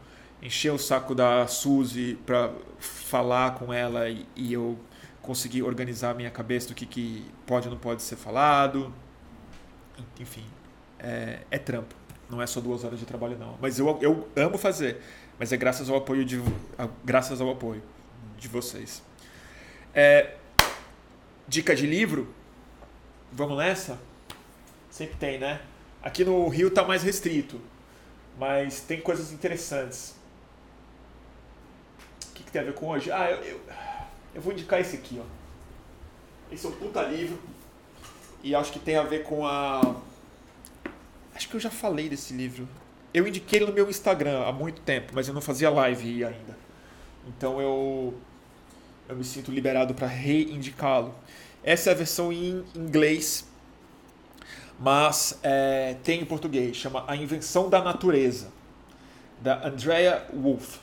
encher o saco da Suzy para falar com ela e, e, eu conseguir organizar a minha cabeça do que, que pode ou não pode ser falado. Enfim, é, é trampo. Não é só duas horas de trabalho, não. Mas eu, eu amo fazer. Mas é graças ao apoio de, graças ao apoio de vocês. É, dica de livro? Vamos nessa? Sempre tem, né? Aqui no Rio tá mais restrito, mas tem coisas interessantes. O que, que tem a ver com hoje? Ah, eu, eu, eu vou indicar esse aqui, ó. Esse é um puta livro e acho que tem a ver com a. Acho que eu já falei desse livro. Eu indiquei ele no meu Instagram há muito tempo, mas eu não fazia live ainda. Então eu eu me sinto liberado para reindicá-lo. Essa é a versão em inglês mas é, tem em português, chama A Invenção da Natureza, da Andrea Wolff.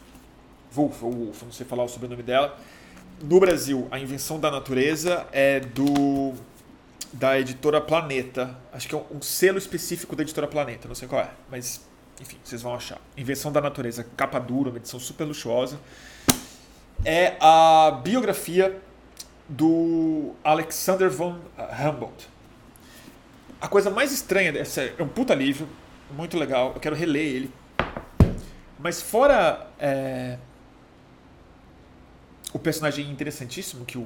Wolff ou Wolff, não sei falar o sobrenome dela. No Brasil, A Invenção da Natureza é do da editora Planeta. Acho que é um, um selo específico da editora Planeta, não sei qual é, mas enfim, vocês vão achar. Invenção da Natureza, capa dura, uma edição super luxuosa. É a biografia do Alexander von Humboldt a coisa mais estranha dessa é um puta livro, muito legal. Eu quero reler ele. Mas fora é, o personagem interessantíssimo que o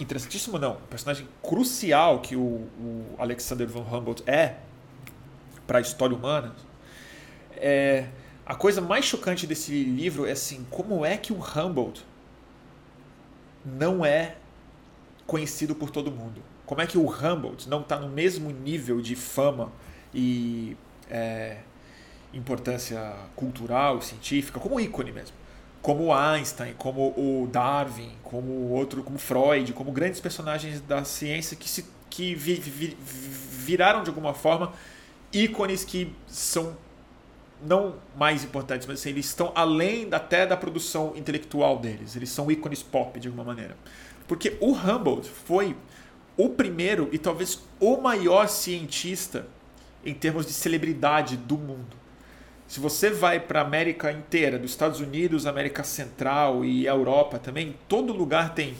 interessantíssimo não, o personagem crucial que o, o Alexander von Humboldt é para a história humana. É, a coisa mais chocante desse livro é assim, como é que o Humboldt não é conhecido por todo mundo? Como é que o Humboldt não está no mesmo nível de fama e é, importância cultural, científica, como ícone mesmo? Como Einstein, como o Darwin, como outro, como Freud, como grandes personagens da ciência que se que vi, vi, viraram de alguma forma ícones que são não mais importantes, mas assim, eles estão além até da produção intelectual deles. Eles são ícones pop de alguma maneira. Porque o Humboldt foi o primeiro e talvez o maior cientista em termos de celebridade do mundo. Se você vai para a América inteira, dos Estados Unidos, América Central e Europa também, todo lugar tem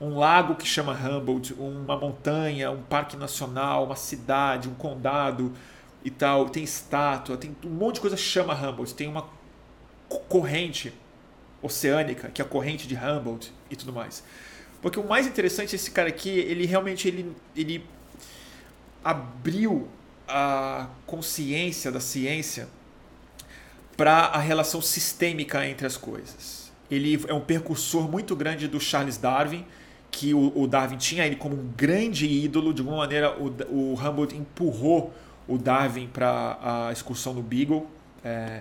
um lago que chama Humboldt, uma montanha, um parque nacional, uma cidade, um condado e tal, tem estátua, tem um monte de coisa que chama Humboldt, tem uma corrente oceânica, que é a corrente de Humboldt e tudo mais. Porque o mais interessante esse cara aqui, ele realmente ele, ele abriu a consciência da ciência para a relação sistêmica entre as coisas. Ele é um percursor muito grande do Charles Darwin, que o, o Darwin tinha ele como um grande ídolo. De alguma maneira, o, o Humboldt empurrou o Darwin para a excursão no Beagle. É,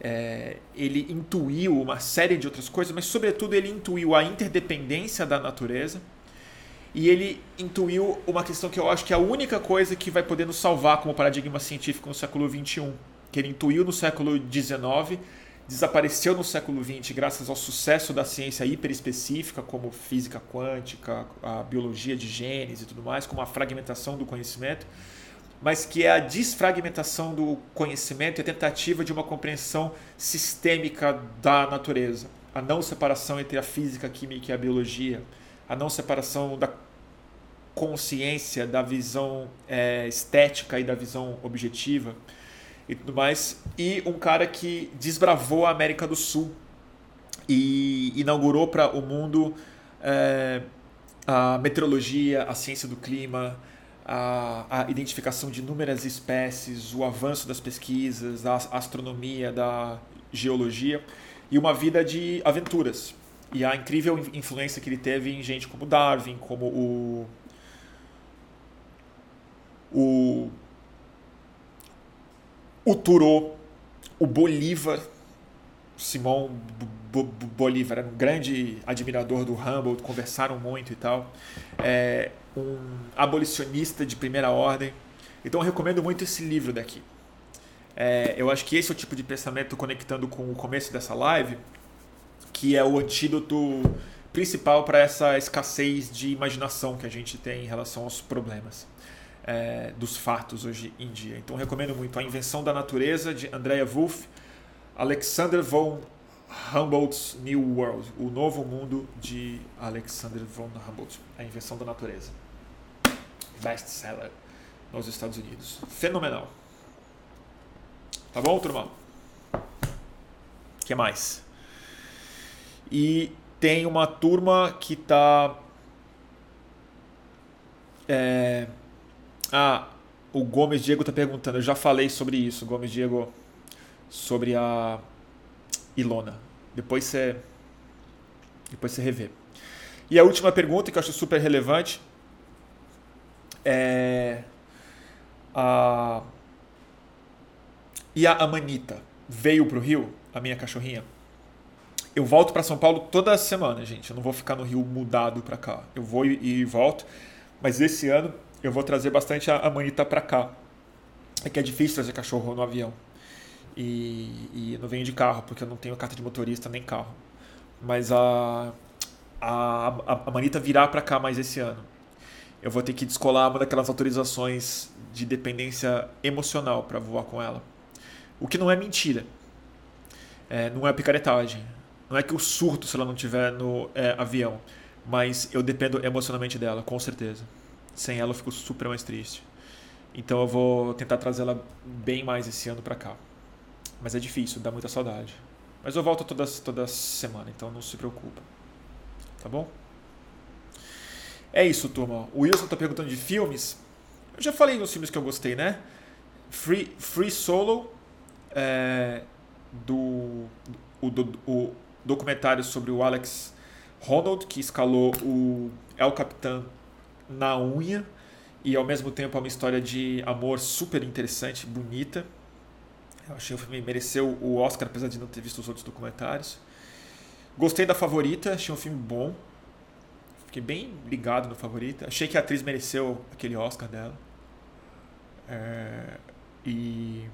é, ele intuiu uma série de outras coisas, mas sobretudo ele intuiu a interdependência da natureza e ele intuiu uma questão que eu acho que é a única coisa que vai poder nos salvar como paradigma científico no século XXI, que ele intuiu no século XIX, desapareceu no século XX graças ao sucesso da ciência hiperespecífica, como física quântica, a biologia de genes e tudo mais, como a fragmentação do conhecimento mas que é a desfragmentação do conhecimento e a tentativa de uma compreensão sistêmica da natureza. A não separação entre a física, a química e a biologia. A não separação da consciência, da visão é, estética e da visão objetiva e tudo mais. E um cara que desbravou a América do Sul e inaugurou para o mundo é, a meteorologia, a ciência do clima, a, a, identificação de inúmeras espécies, o avanço das pesquisas, da astronomia, da geologia e uma vida de aventuras. E a incrível influência que ele teve em gente como Darwin, como o. O. O Thoreau, o Bolívar, Simão Bolívar era um grande admirador do Humboldt, conversaram muito e tal. É um abolicionista de primeira ordem. Então eu recomendo muito esse livro daqui. É, eu acho que esse é o tipo de pensamento conectando com o começo dessa live, que é o antídoto principal para essa escassez de imaginação que a gente tem em relação aos problemas é, dos fatos hoje em dia. Então recomendo muito A Invenção da Natureza, de Andrea Wolff, Alexander von Humboldt's New World, O Novo Mundo de Alexander von Humboldt, A Invenção da Natureza. Best-seller nos Estados Unidos. Fenomenal. Tá bom, turma? Que mais? E tem uma turma que tá. É... Ah, o Gomes Diego tá perguntando. Eu já falei sobre isso, Gomes Diego, sobre a Ilona. Depois você. Depois você revê. E a última pergunta, que eu acho super relevante, é. A e a Amanita veio para o Rio, a minha cachorrinha. Eu volto para São Paulo toda semana, gente. Eu não vou ficar no Rio mudado para cá. Eu vou e volto. Mas esse ano eu vou trazer bastante a Amanita para cá. É que é difícil trazer cachorro no avião. E, e não venho de carro, porque eu não tenho carta de motorista nem carro. Mas a, a, a Manita virá para cá mais esse ano. Eu vou ter que descolar uma daquelas autorizações de dependência emocional para voar com ela. O que não é mentira. É, não é picaretagem. Não é que eu surto se ela não estiver no é, avião. Mas eu dependo emocionalmente dela, com certeza. Sem ela eu fico super mais triste. Então eu vou tentar trazê-la bem mais esse ano para cá. Mas é difícil, dá muita saudade. Mas eu volto toda, toda semana, então não se preocupa. Tá bom? É isso, turma. O Wilson tá perguntando de filmes. Eu já falei nos filmes que eu gostei, né? Free, Free Solo é, do, o, do, o documentário sobre o Alex Ronald, que escalou o El Capitão na unha, e ao mesmo tempo é uma história de amor super interessante, bonita. Eu achei o filme mereceu o Oscar, apesar de não ter visto os outros documentários. Gostei da Favorita, achei um filme bom. Fiquei bem ligado no Favorita. Achei que a atriz mereceu aquele Oscar dela. É, e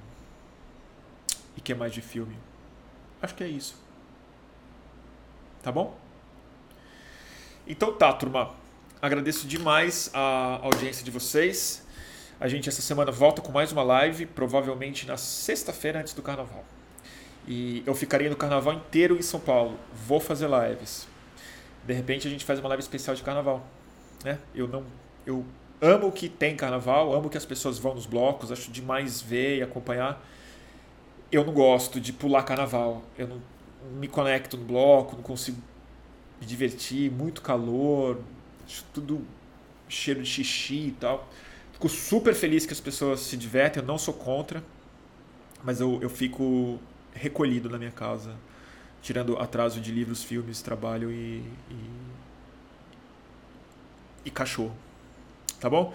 e que mais de filme. Acho que é isso. Tá bom? Então tá, turma. Agradeço demais a audiência de vocês. A gente essa semana volta com mais uma live, provavelmente na sexta-feira antes do carnaval. E eu ficaria no carnaval inteiro em São Paulo. Vou fazer lives. De repente a gente faz uma live especial de carnaval, né? Eu não eu amo que tem carnaval, amo que as pessoas vão nos blocos, acho demais ver e acompanhar eu não gosto de pular carnaval. Eu não, me conecto no bloco, não consigo me divertir, muito calor, tudo cheiro de xixi e tal. Fico super feliz que as pessoas se divertem, eu não sou contra, mas eu, eu fico recolhido na minha casa, tirando atraso de livros, filmes, trabalho e, e, e cachorro. Tá bom?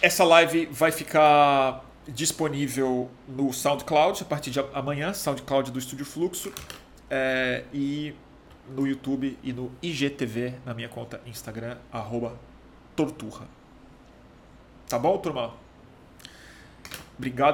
Essa live vai ficar disponível no SoundCloud a partir de amanhã, SoundCloud do Estúdio Fluxo, é, e no YouTube e no IGTV, na minha conta Instagram, Torturra. Tá bom, turma? Obrigado.